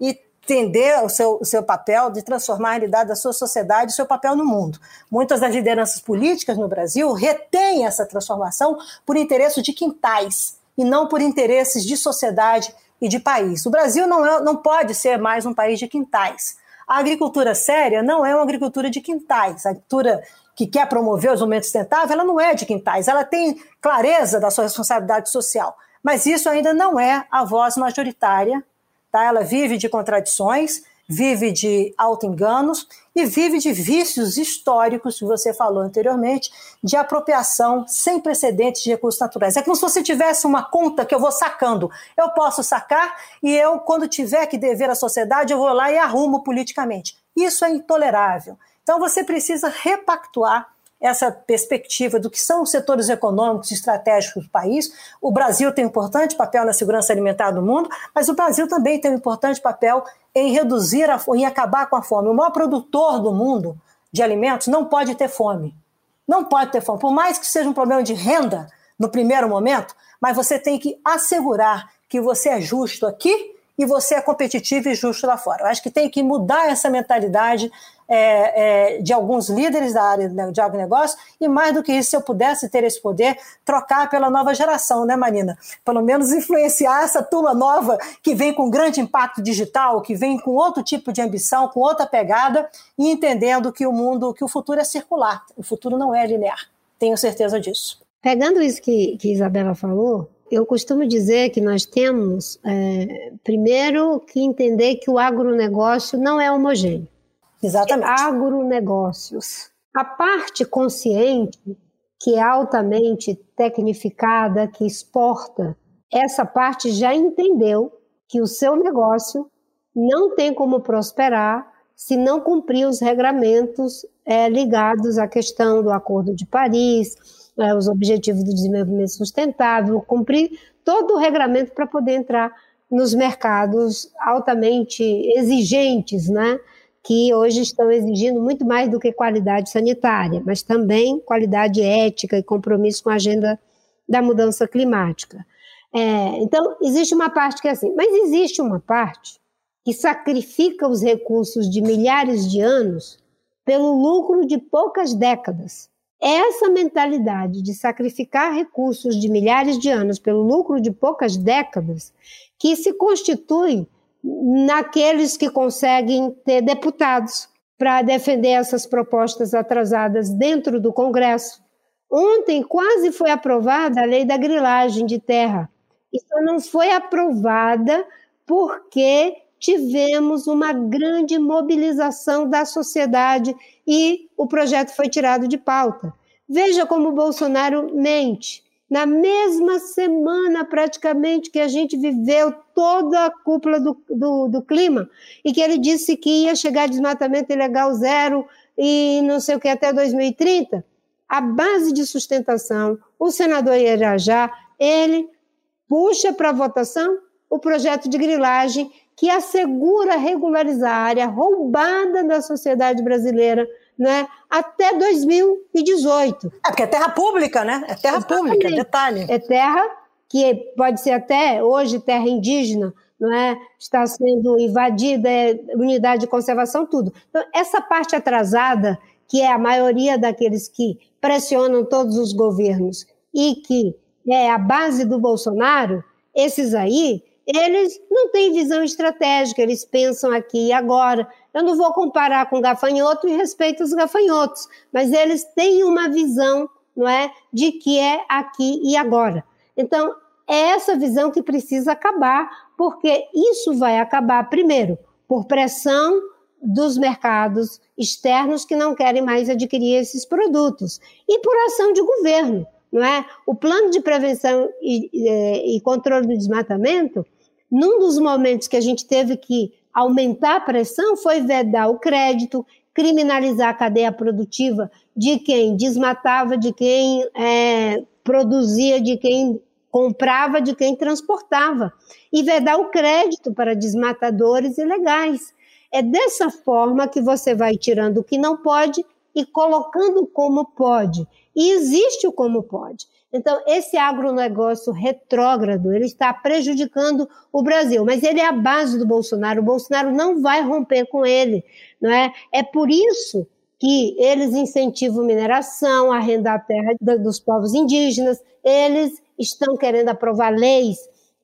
I: E entender o seu, o seu papel de transformar a realidade da sua sociedade, o seu papel no mundo. Muitas das lideranças políticas no Brasil retêm essa transformação por interesses de quintais e não por interesses de sociedade e de país. O Brasil não, é, não pode ser mais um país de quintais. A agricultura séria não é uma agricultura de quintais. A agricultura que quer promover o desenvolvimento sustentável, ela não é de quintais, ela tem clareza da sua responsabilidade social. Mas isso ainda não é a voz majoritária, tá? Ela vive de contradições, vive de auto-enganos e vive de vícios históricos, que você falou anteriormente, de apropriação sem precedentes de recursos naturais. É como se você tivesse uma conta que eu vou sacando. Eu posso sacar e eu, quando tiver que dever à sociedade, eu vou lá e arrumo politicamente. Isso é intolerável. Então você precisa repactuar essa perspectiva do que são os setores econômicos estratégicos do país. O Brasil tem um importante papel na segurança alimentar do mundo, mas o Brasil também tem um importante papel em reduzir, a, em acabar com a fome. O maior produtor do mundo de alimentos não pode ter fome. Não pode ter fome. Por mais que seja um problema de renda, no primeiro momento, mas você tem que assegurar que você é justo aqui e você é competitivo e justo lá fora. Eu acho que tem que mudar essa mentalidade é, é, de alguns líderes da área de agronegócio, e mais do que isso, se eu pudesse ter esse poder, trocar pela nova geração, né, Marina? Pelo menos (laughs) influenciar essa turma nova que vem com grande impacto digital, que vem com outro tipo de ambição, com outra pegada, e entendendo que o mundo, que o futuro é circular, o futuro não é linear. Tenho certeza disso.
J: Pegando isso que, que Isabela falou, eu costumo dizer que nós temos, é, primeiro, que entender que o agronegócio não é homogêneo.
I: Exatamente.
J: agronegócios. A parte consciente, que é altamente tecnificada, que exporta, essa parte já entendeu que o seu negócio não tem como prosperar se não cumprir os regramentos é, ligados à questão do Acordo de Paris, é, os Objetivos do Desenvolvimento Sustentável, cumprir todo o regramento para poder entrar nos mercados altamente exigentes, né? Que hoje estão exigindo muito mais do que qualidade sanitária, mas também qualidade ética e compromisso com a agenda da mudança climática. É, então, existe uma parte que é assim, mas existe uma parte que sacrifica os recursos de milhares de anos pelo lucro de poucas décadas. Essa mentalidade de sacrificar recursos de milhares de anos pelo lucro de poucas décadas que se constitui naqueles que conseguem ter deputados para defender essas propostas atrasadas dentro do Congresso. Ontem quase foi aprovada a lei da grilagem de terra. Isso não foi aprovada porque tivemos uma grande mobilização da sociedade e o projeto foi tirado de pauta. Veja como o Bolsonaro mente na mesma semana praticamente que a gente viveu toda a cúpula do, do, do, clima, e que ele disse que ia chegar desmatamento ilegal zero e não sei o que até 2030, a base de sustentação, o senador Irajá, ele puxa para votação o projeto de grilagem que assegura regularizar a área roubada da sociedade brasileira né, até 2018.
I: É porque é terra pública, né? É terra Exatamente. pública, detalhe.
J: É terra que pode ser até hoje terra indígena, não é? Está sendo invadida, é unidade de conservação, tudo. Então, essa parte atrasada, que é a maioria daqueles que pressionam todos os governos e que é a base do Bolsonaro, esses aí, eles não têm visão estratégica, eles pensam aqui e agora. Eu não vou comparar com gafanhoto e respeito os gafanhotos, mas eles têm uma visão, não é, de que é aqui e agora. Então, é essa visão que precisa acabar, porque isso vai acabar primeiro por pressão dos mercados externos que não querem mais adquirir esses produtos e por ação de governo, não é? O plano de prevenção e, e, e controle do desmatamento, num dos momentos que a gente teve que aumentar a pressão foi vedar o crédito, criminalizar a cadeia produtiva de quem desmatava, de quem é, produzia, de quem comprava, de quem transportava, e vedar o crédito para desmatadores ilegais. É dessa forma que você vai tirando o que não pode e colocando como pode. E existe o como pode. Então, esse agronegócio retrógrado, ele está prejudicando o Brasil, mas ele é a base do Bolsonaro. O Bolsonaro não vai romper com ele, não é? É por isso que eles incentivam mineração, a terra dos povos indígenas, eles estão querendo aprovar leis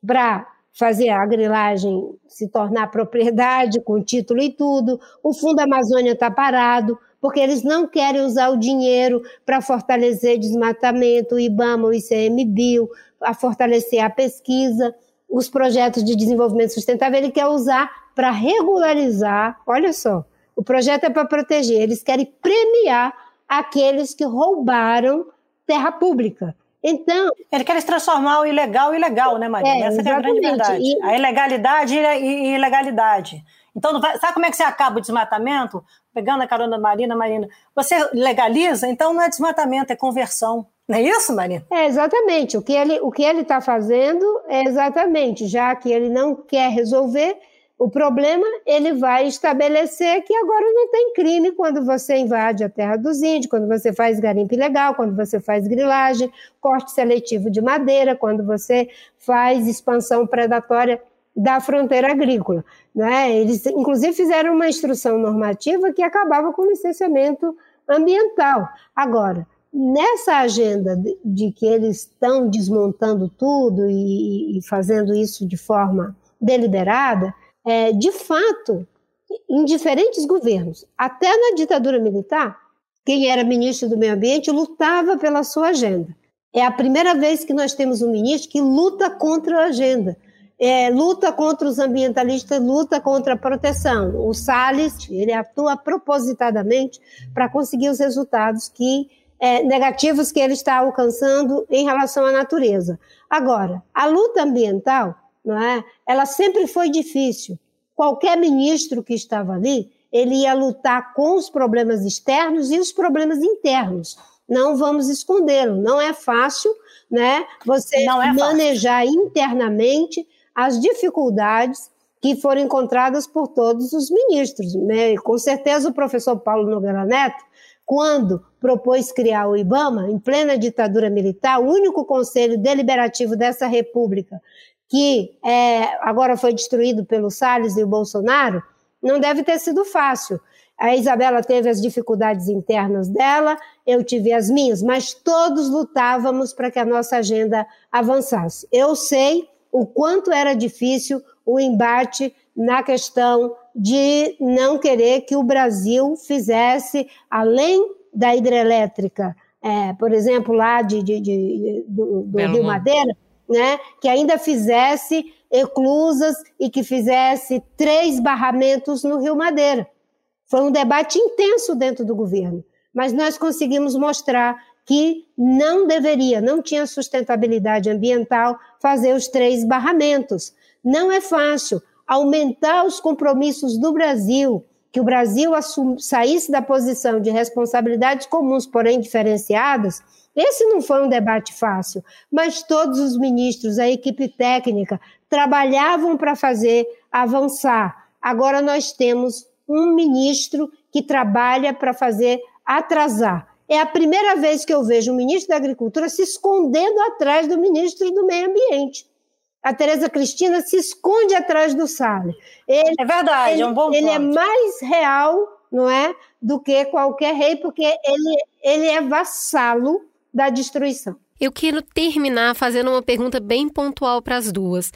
J: para fazer a grilagem se tornar propriedade com título e tudo. O Fundo Amazônia está parado porque eles não querem usar o dinheiro para fortalecer desmatamento, o IBAMA, o ICMBio, a fortalecer a pesquisa, os projetos de desenvolvimento sustentável, ele quer usar para regularizar, olha só, o projeto é para proteger, eles querem premiar aqueles que roubaram terra pública. Então.
I: Ele quer transformar o ilegal em legal, né, Maria? É, Essa é a grande verdade. E... A ilegalidade e ilegalidade. Então, sabe como é que você acaba o desmatamento? Pegando a carona da Marina, Marina, você legaliza, então não é desmatamento, é conversão. Não é isso, Marina?
J: É, exatamente. O que ele o que ele está fazendo é exatamente, já que ele não quer resolver, O problema, ele vai estabelecer que agora não tem crime quando você invade a terra dos índios, quando você faz garimpo ilegal, quando você faz grilagem, corte seletivo de madeira, quando você faz expansão predatória da fronteira agrícola. Né? Eles, inclusive, fizeram uma instrução normativa que acabava com o licenciamento ambiental. Agora, nessa agenda de, de que eles estão desmontando tudo e, e fazendo isso de forma deliberada, é, de fato, em diferentes governos, até na ditadura militar, quem era ministro do Meio Ambiente lutava pela sua agenda. É a primeira vez que nós temos um ministro que luta contra a agenda. É, luta contra os ambientalistas, luta contra a proteção. O Salles, ele atua propositadamente para conseguir os resultados que é, negativos que ele está alcançando em relação à natureza. Agora, a luta ambiental não é? Ela sempre foi difícil. Qualquer ministro que estava ali, ele ia lutar com os problemas externos e os problemas internos. Não vamos escondê-lo, não é fácil, né? Você é manejar fácil. internamente as dificuldades que foram encontradas por todos os ministros. Né? Com certeza o professor Paulo Nogueira Neto, quando propôs criar o IBAMA, em plena ditadura militar, o único conselho deliberativo dessa república que é, agora foi destruído pelo Salles e o Bolsonaro, não deve ter sido fácil. A Isabela teve as dificuldades internas dela, eu tive as minhas, mas todos lutávamos para que a nossa agenda avançasse. Eu sei o quanto era difícil o embate na questão de não querer que o Brasil fizesse, além da hidrelétrica, é, por exemplo, lá de, de, de do, do Rio Madeira, né, que ainda fizesse eclusas e que fizesse três barramentos no Rio Madeira. Foi um debate intenso dentro do governo, mas nós conseguimos mostrar que não deveria, não tinha sustentabilidade ambiental fazer os três barramentos. Não é fácil aumentar os compromissos do Brasil, que o Brasil saísse da posição de responsabilidades comuns, porém diferenciadas, esse não foi um debate fácil, mas todos os ministros, a equipe técnica, trabalhavam para fazer avançar. Agora nós temos um ministro que trabalha para fazer atrasar. É a primeira vez que eu vejo o ministro da Agricultura se escondendo atrás do ministro do Meio Ambiente. A Tereza Cristina se esconde atrás do Salles.
I: Ele, é verdade,
J: ele,
I: é um bom
J: Ele
I: é
J: ponto. é mais real, não é, do que qualquer rei, porque ele, ele é vassalo da destruição.
C: Eu quero terminar fazendo uma pergunta bem pontual para as duas.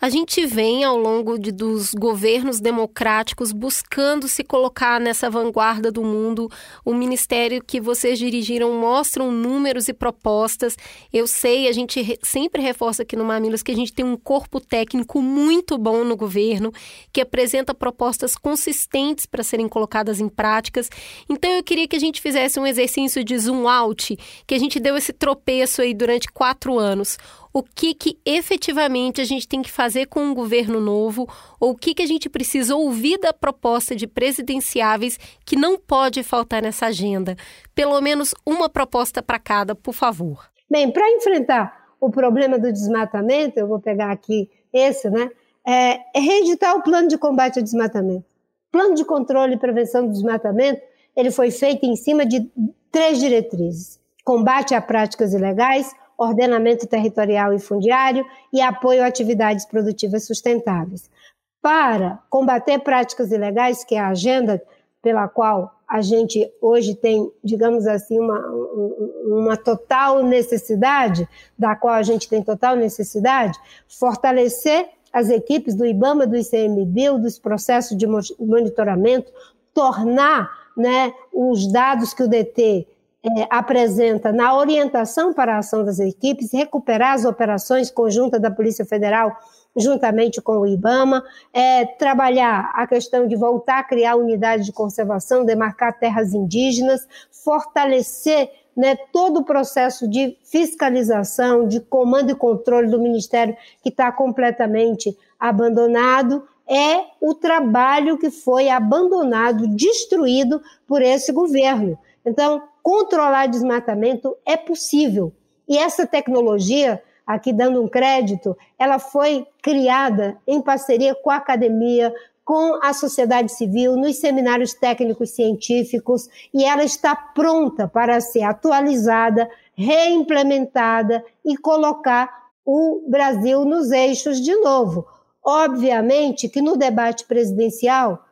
C: A gente vem ao longo de, dos governos democráticos buscando se colocar nessa vanguarda do mundo. O ministério que vocês dirigiram mostram números e propostas. Eu sei, a gente re, sempre reforça aqui no Mamilos que a gente tem um corpo técnico muito bom no governo, que apresenta propostas consistentes para serem colocadas em práticas. Então eu queria que a gente fizesse um exercício de zoom out, que a gente deu esse tropeço aí durante quatro anos o que, que efetivamente a gente tem que fazer com um governo novo, ou o que, que a gente precisa ouvir da proposta de presidenciáveis que não pode faltar nessa agenda. Pelo menos uma proposta para cada, por favor.
J: Bem, para enfrentar o problema do desmatamento, eu vou pegar aqui esse, né? É, é reeditar o plano de combate ao desmatamento. Plano de controle e prevenção do desmatamento, ele foi feito em cima de três diretrizes: combate a práticas ilegais, ordenamento territorial e fundiário e apoio a atividades produtivas sustentáveis. Para combater práticas ilegais, que é a agenda pela qual a gente hoje tem, digamos assim, uma, uma total necessidade, da qual a gente tem total necessidade, fortalecer as equipes do IBAMA, do ICMBio, dos processos de monitoramento, tornar né, os dados que o DT é, apresenta na orientação para a ação das equipes, recuperar as operações conjuntas da Polícia Federal juntamente com o IBAMA, é, trabalhar a questão de voltar a criar unidades de conservação, demarcar terras indígenas, fortalecer né, todo o processo de fiscalização, de comando e controle do Ministério que está completamente abandonado, é o trabalho que foi abandonado, destruído por esse governo. Então, controlar desmatamento é possível. E essa tecnologia, aqui dando um crédito, ela foi criada em parceria com a academia, com a sociedade civil, nos seminários técnicos científicos, e ela está pronta para ser atualizada, reimplementada e colocar o Brasil nos eixos de novo. Obviamente que no debate presidencial,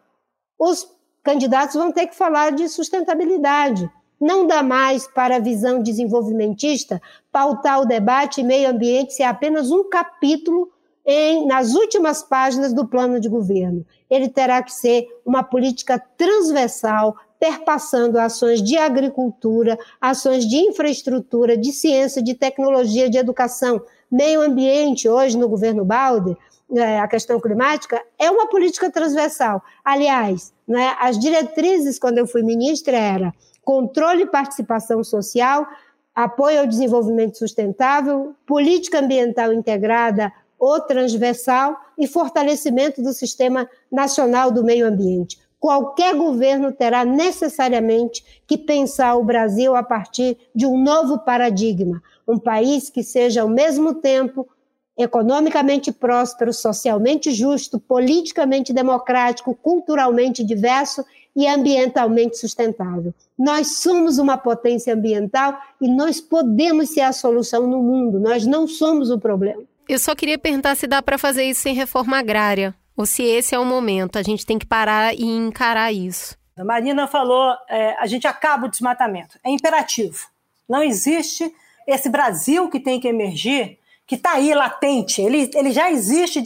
J: os candidatos vão ter que falar de sustentabilidade. Não dá mais para a visão desenvolvimentista pautar o debate meio ambiente ser apenas um capítulo em, nas últimas páginas do plano de governo. Ele terá que ser uma política transversal, perpassando ações de agricultura, ações de infraestrutura, de ciência, de tecnologia, de educação, meio ambiente, hoje no governo Balde, é, a questão climática, é uma política transversal. Aliás, né, as diretrizes, quando eu fui ministra, era controle e participação social, apoio ao desenvolvimento sustentável, política ambiental integrada ou transversal e fortalecimento do Sistema Nacional do Meio Ambiente. Qualquer governo terá necessariamente que pensar o Brasil a partir de um novo paradigma, um país que seja ao mesmo tempo economicamente próspero, socialmente justo, politicamente democrático, culturalmente diverso e ambientalmente sustentável. Nós somos uma potência ambiental e nós podemos ser a solução no mundo, nós não somos o problema.
C: Eu só queria perguntar se dá para fazer isso sem reforma agrária, ou se esse é o momento, a gente tem que parar e encarar isso.
I: A Marina falou, é, a gente acaba o desmatamento. É imperativo. Não existe esse Brasil que tem que emergir que está aí latente, ele, ele já existe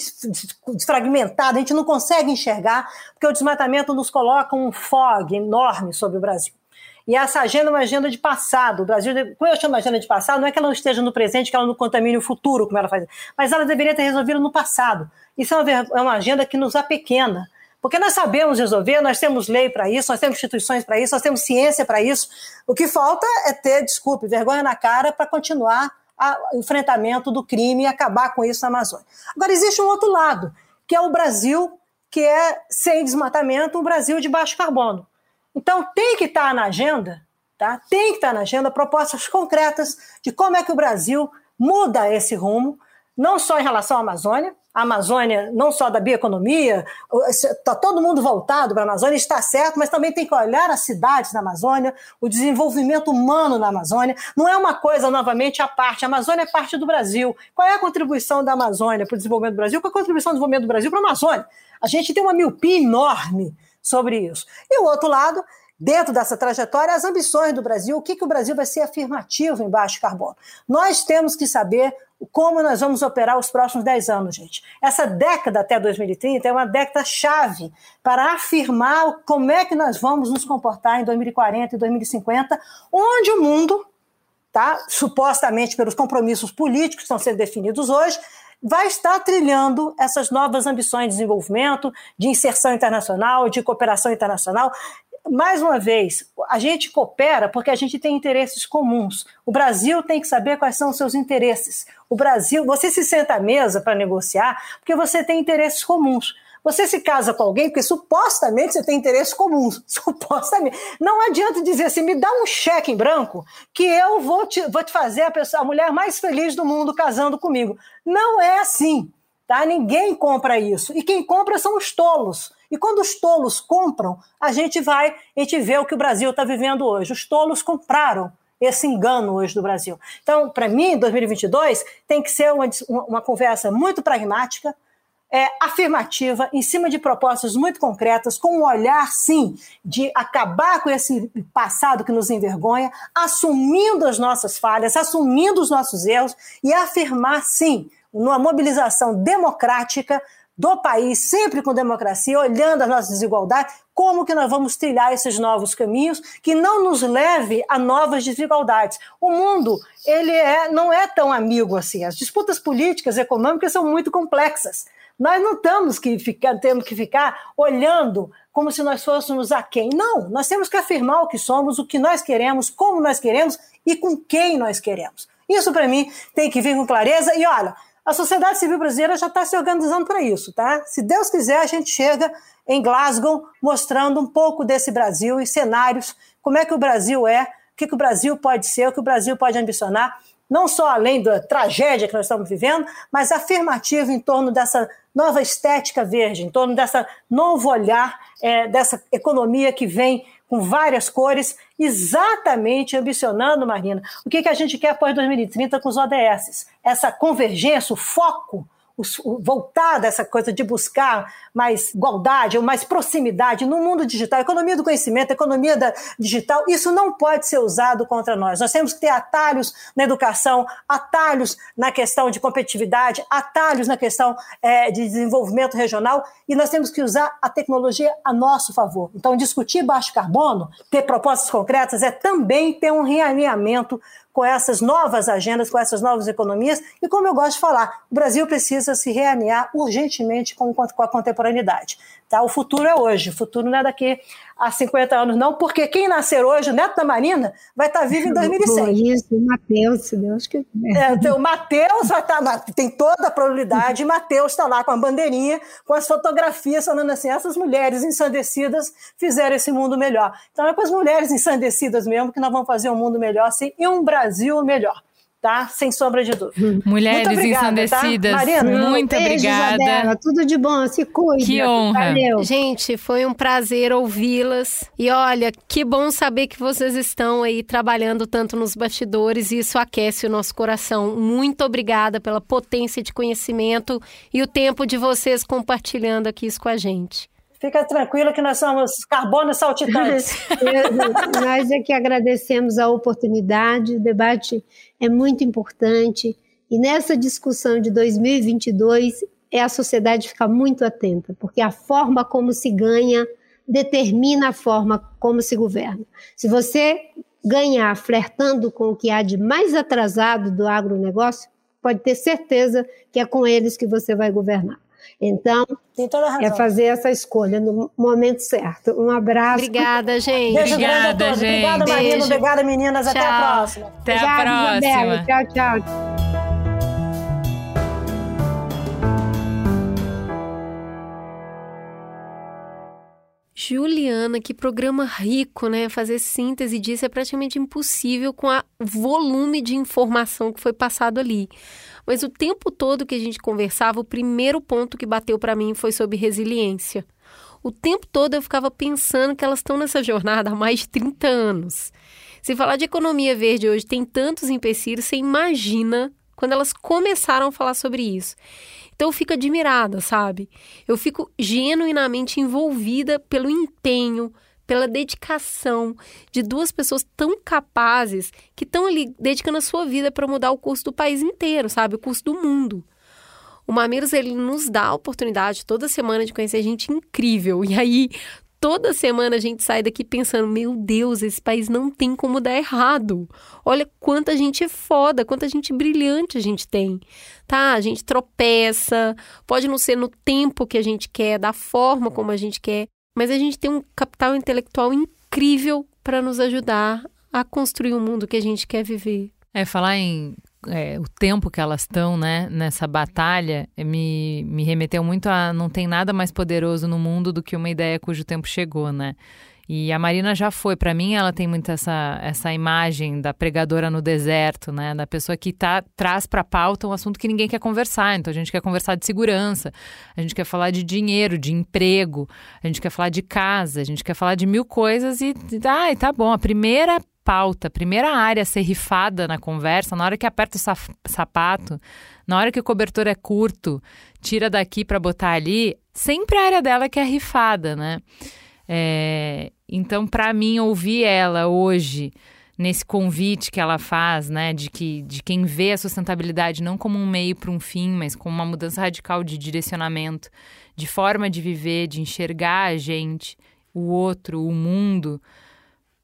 I: desfragmentado, a gente não consegue enxergar, porque o desmatamento nos coloca um fog enorme sobre o Brasil. E essa agenda é uma agenda de passado. O Brasil, quando eu chamo de agenda de passado, não é que ela não esteja no presente, que ela não contamine o futuro, como ela faz, mas ela deveria ter resolvido no passado. Isso é uma, é uma agenda que nos apequena. Porque nós sabemos resolver, nós temos lei para isso, nós temos instituições para isso, nós temos ciência para isso. O que falta é ter, desculpe, vergonha na cara para continuar enfrentamento do crime e acabar com isso na Amazônia. Agora, existe um outro lado, que é o Brasil, que é sem desmatamento, um Brasil de baixo carbono. Então, tem que estar na agenda, tá? tem que estar na agenda propostas concretas de como é que o Brasil muda esse rumo, não só em relação à Amazônia, a Amazônia, não só da bioeconomia, está todo mundo voltado para a Amazônia, está certo, mas também tem que olhar as cidades na Amazônia, o desenvolvimento humano na Amazônia. Não é uma coisa, novamente, à parte. A Amazônia é parte do Brasil. Qual é a contribuição da Amazônia para o desenvolvimento do Brasil? Qual é a contribuição do desenvolvimento do Brasil para a Amazônia? A gente tem uma miopia enorme sobre isso. E o outro lado, dentro dessa trajetória, as ambições do Brasil, o que, que o Brasil vai ser afirmativo em baixo carbono. Nós temos que saber como nós vamos operar os próximos 10 anos, gente. Essa década até 2030 é uma década chave para afirmar como é que nós vamos nos comportar em 2040 e 2050, onde o mundo, tá, supostamente pelos compromissos políticos que estão sendo definidos hoje, vai estar trilhando essas novas ambições de desenvolvimento, de inserção internacional, de cooperação internacional mais uma vez, a gente coopera porque a gente tem interesses comuns. O Brasil tem que saber quais são os seus interesses. O Brasil, você se senta à mesa para negociar porque você tem interesses comuns. Você se casa com alguém porque supostamente você tem interesses comuns. (laughs) Supostamente. Não adianta dizer assim, me dá um cheque em branco que eu vou te, vou te fazer a, pessoa, a mulher mais feliz do mundo casando comigo. Não é assim. Tá? Ninguém compra isso. E quem compra são os tolos. E quando os tolos compram, a gente vai, a gente vê o que o Brasil está vivendo hoje. Os tolos compraram esse engano hoje do Brasil. Então, para mim, 2022 tem que ser uma, uma conversa muito pragmática, é, afirmativa, em cima de propostas muito concretas, com um olhar, sim, de acabar com esse passado que nos envergonha, assumindo as nossas falhas, assumindo os nossos erros e afirmar, sim, numa mobilização democrática do país, sempre com democracia, olhando as nossas desigualdades, como que nós vamos trilhar esses novos caminhos que não nos leve a novas desigualdades. O mundo, ele é, não é tão amigo assim. As disputas políticas e econômicas são muito complexas. Nós não temos que ficar, temos que ficar olhando como se nós fôssemos a quem. Não, nós temos que afirmar o que somos, o que nós queremos, como nós queremos e com quem nós queremos. Isso, para mim, tem que vir com clareza. E olha, a sociedade civil brasileira já está se organizando para isso, tá? Se Deus quiser, a gente chega em Glasgow mostrando um pouco desse Brasil e cenários, como é que o Brasil é, o que, que o Brasil pode ser, o que o Brasil pode ambicionar não só além da tragédia que nós estamos vivendo, mas afirmativa em torno dessa nova estética verde, em torno dessa novo olhar, é, dessa economia que vem com várias cores, exatamente ambicionando, Marina, o que, que a gente quer após 2030 com os ODS. Essa convergência, o foco voltar dessa coisa de buscar mais igualdade ou mais proximidade no mundo digital, economia do conhecimento, economia da digital, isso não pode ser usado contra nós. Nós temos que ter atalhos na educação, atalhos na questão de competitividade, atalhos na questão é, de desenvolvimento regional e nós temos que usar a tecnologia a nosso favor. Então, discutir baixo carbono, ter propostas concretas, é também ter um realinhamento com essas novas agendas, com essas novas economias. E como eu gosto de falar, o Brasil precisa se realinhar urgentemente com, com a contemporaneidade. Tá? O futuro é hoje, o futuro não é daqui a 50 anos, não, porque quem nascer hoje, o neto da Marina, vai estar vivo em 2100.
J: Isso, o Matheus, se Deus quiser.
I: É, o Matheus vai estar, tem toda a probabilidade, e Matheus está lá com a bandeirinha, com as fotografias, falando assim: essas mulheres ensandecidas fizeram esse mundo melhor. Então é com as mulheres ensandecidas mesmo que nós vamos fazer um mundo melhor, assim, e um Brasil melhor tá? Sem sombra de dúvida.
A: Mulheres obrigada, tá? ensandecidas, tá? Marina, muito beijo, obrigada. Isabela,
J: tudo de bom, se cuide.
A: Que honra.
C: Valeu. Gente, foi um prazer ouvi-las. E olha, que bom saber que vocês estão aí trabalhando tanto nos bastidores e isso aquece o nosso coração. Muito obrigada pela potência de conhecimento e o tempo de vocês compartilhando aqui isso com a gente.
I: Fica tranquila que nós somos carbono saltitantes. (laughs)
J: nós é que agradecemos a oportunidade, o debate é muito importante e nessa discussão de 2022 é a sociedade ficar muito atenta, porque a forma como se ganha determina a forma como se governa. Se você ganhar flertando com o que há de mais atrasado do agronegócio, pode ter certeza que é com eles que você vai governar. Então, é fazer essa escolha no momento certo. Um abraço.
C: Obrigada, gente.
I: Beijo
A: Obrigada,
I: grande a todos.
A: gente.
I: Obrigada, Marina.
C: Beijo.
I: Obrigada, meninas. Até a próxima.
A: Até a próxima.
J: Tchau, tchau.
C: Juliana, que programa rico, né? Fazer síntese disso é praticamente impossível com o volume de informação que foi passado ali. Mas o tempo todo que a gente conversava, o primeiro ponto que bateu para mim foi sobre resiliência. O tempo todo eu ficava pensando que elas estão nessa jornada há mais de 30 anos. Se falar de economia verde hoje tem tantos empecilhos, você imagina quando elas começaram a falar sobre isso. Então eu fico admirada, sabe? Eu fico genuinamente envolvida pelo empenho, pela dedicação de duas pessoas tão capazes que estão ali dedicando a sua vida para mudar o curso do país inteiro, sabe? O curso do mundo. O Mamilos, ele nos dá a oportunidade toda semana de conhecer gente incrível. E aí, toda semana a gente sai daqui pensando: meu Deus, esse país não tem como dar errado. Olha quanta gente foda, quanta gente brilhante a gente tem. Tá? A gente tropeça, pode não ser no tempo que a gente quer, da forma como a gente quer, mas a gente tem um capital intelectual incrível para nos ajudar a construir o mundo que a gente quer viver.
A: É, falar em é, o tempo que elas estão né, nessa batalha é, me, me remeteu muito a não tem nada mais poderoso no mundo do que uma ideia cujo tempo chegou, né? E a Marina já foi. Para mim, ela tem muito essa, essa imagem da pregadora no deserto, né? Da pessoa que tá, traz para pauta um assunto que ninguém quer conversar. Então, a gente quer conversar de segurança, a gente quer falar de dinheiro, de emprego, a gente quer falar de casa, a gente quer falar de mil coisas e, ai, tá bom. A primeira pauta, a primeira área a ser rifada na conversa, na hora que aperta o sapato, na hora que o cobertor é curto, tira daqui para botar ali, sempre a área dela que é rifada, né? É, então, para mim, ouvir ela hoje nesse convite que ela faz, né, de que de quem vê a sustentabilidade não como um meio para um fim, mas como uma mudança radical de direcionamento, de forma de viver, de enxergar a gente, o outro, o mundo.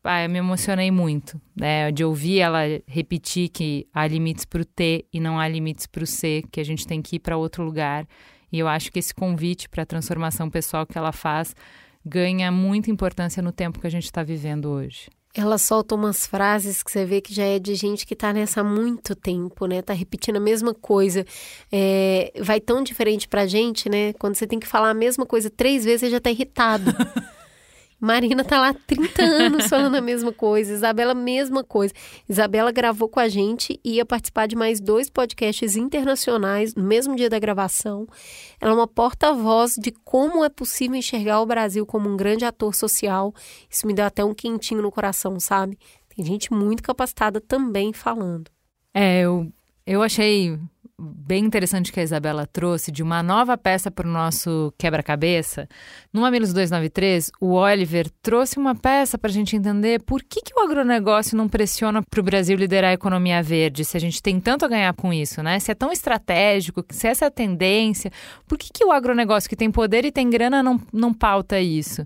A: Ah, eu me emocionei muito, né, de ouvir ela repetir que há limites para o T e não há limites para o C, que a gente tem que ir para outro lugar. E eu acho que esse convite para a transformação pessoal que ela faz ganha muita importância no tempo que a gente está vivendo hoje.
C: Ela solta umas frases que você vê que já é de gente que está nessa há muito tempo, né? Tá repetindo a mesma coisa. É, vai tão diferente pra gente, né? Quando você tem que falar a mesma coisa três vezes, você já tá irritado. (laughs) Marina tá lá há 30 anos (laughs) falando a mesma coisa, Isabela, mesma coisa. Isabela gravou com a gente e ia participar de mais dois podcasts internacionais no mesmo dia da gravação. Ela é uma porta-voz de como é possível enxergar o Brasil como um grande ator social. Isso me deu até um quentinho no coração, sabe? Tem gente muito capacitada também falando.
A: É, eu, eu achei bem interessante que a Isabela trouxe de uma nova peça para o nosso quebra-cabeça. No Mamilos 293, o Oliver trouxe uma peça para a gente entender por que, que o agronegócio não pressiona para o Brasil liderar a economia verde, se a gente tem tanto a ganhar com isso, né? Se é tão estratégico, se essa é a tendência, por que, que o agronegócio que tem poder e tem grana não, não pauta isso?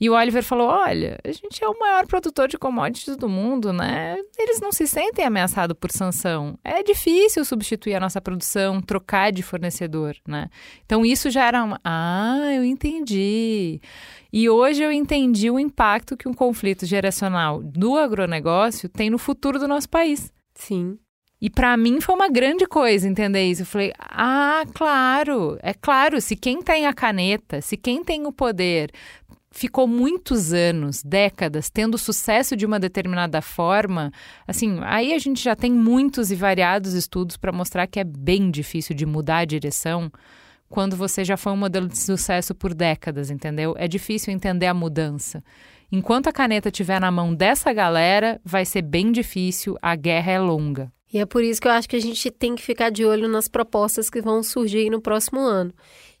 A: E o Oliver falou: olha, a gente é o maior produtor de commodities do mundo, né? Eles não se sentem ameaçados por sanção. É difícil substituir a nossa produção, trocar de fornecedor, né? Então isso já era uma. Ah, eu entendi. E hoje eu entendi o impacto que um conflito geracional do agronegócio tem no futuro do nosso país.
C: Sim.
A: E para mim foi uma grande coisa entender isso. Eu falei: ah, claro, é claro, se quem tem a caneta, se quem tem o poder ficou muitos anos, décadas, tendo sucesso de uma determinada forma, assim, aí a gente já tem muitos e variados estudos para mostrar que é bem difícil de mudar a direção quando você já foi um modelo de sucesso por décadas, entendeu? É difícil entender a mudança. Enquanto a caneta estiver na mão dessa galera, vai ser bem difícil, a guerra é longa.
C: E é por isso que eu acho que a gente tem que ficar de olho nas propostas que vão surgir no próximo ano.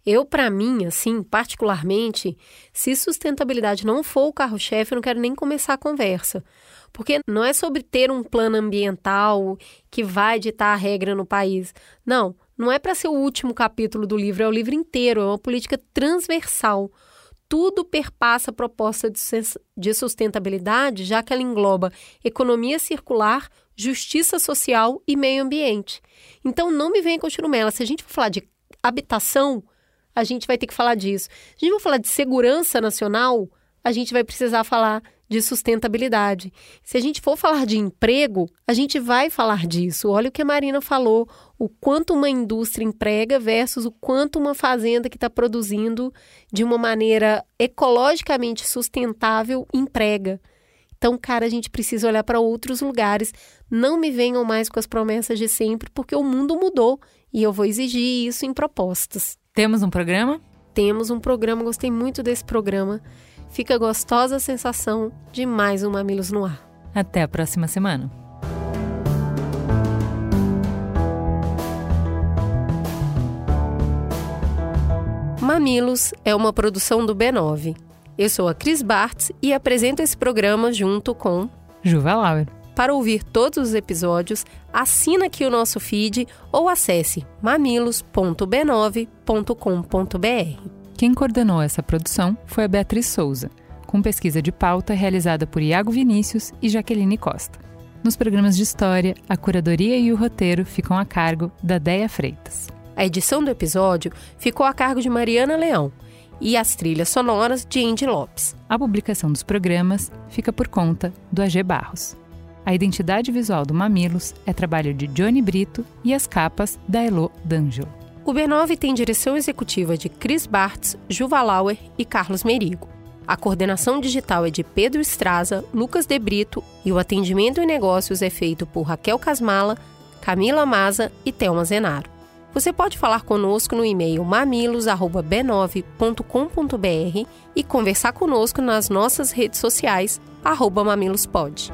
C: Eu, para mim, assim, particularmente, se sustentabilidade não for o carro-chefe, eu não quero nem começar a conversa. Porque não é sobre ter um plano ambiental que vai ditar a regra no país. Não, não é para ser o último capítulo do livro, é o livro inteiro, é uma política transversal. Tudo perpassa a proposta de sustentabilidade, já que ela engloba economia circular, justiça social e meio ambiente. Então, não me venha com churumela. Se a gente for falar de habitação, a gente vai ter que falar disso. Se a gente vai falar de segurança nacional, a gente vai precisar falar de sustentabilidade. Se a gente for falar de emprego, a gente vai falar disso. Olha o que a Marina falou: o quanto uma indústria emprega versus o quanto uma fazenda que está produzindo de uma maneira ecologicamente sustentável emprega. Então, cara, a gente precisa olhar para outros lugares. Não me venham mais com as promessas de sempre, porque o mundo mudou e eu vou exigir isso em propostas.
A: Temos um programa?
C: Temos um programa, gostei muito desse programa. Fica gostosa a sensação de mais um Mamilos no Ar.
A: Até a próxima semana.
C: Mamilos é uma produção do B9. Eu sou a Cris Bartz e apresento esse programa junto com
A: Juva Lauer.
C: Para ouvir todos os episódios, assina aqui o nosso feed ou acesse mamilos.b9.com.br.
A: Quem coordenou essa produção foi a Beatriz Souza, com pesquisa de pauta realizada por Iago Vinícius e Jaqueline Costa. Nos programas de história, a curadoria e o roteiro ficam a cargo da Deia Freitas.
C: A edição do episódio ficou a cargo de Mariana Leão e as trilhas sonoras de Andy Lopes.
A: A publicação dos programas fica por conta do AG Barros. A identidade visual do Mamilos é trabalho de Johnny Brito e as capas da Elo D'Angelo.
C: O B9 tem direção executiva de Chris Bartz, Juva Lauer e Carlos Merigo. A coordenação digital é de Pedro Estraza, Lucas De Brito e o atendimento em negócios é feito por Raquel Casmala, Camila Maza e Thelma Zenaro. Você pode falar conosco no e-mail mamilos@b9.com.br e conversar conosco nas nossas redes sociais, mamilospod.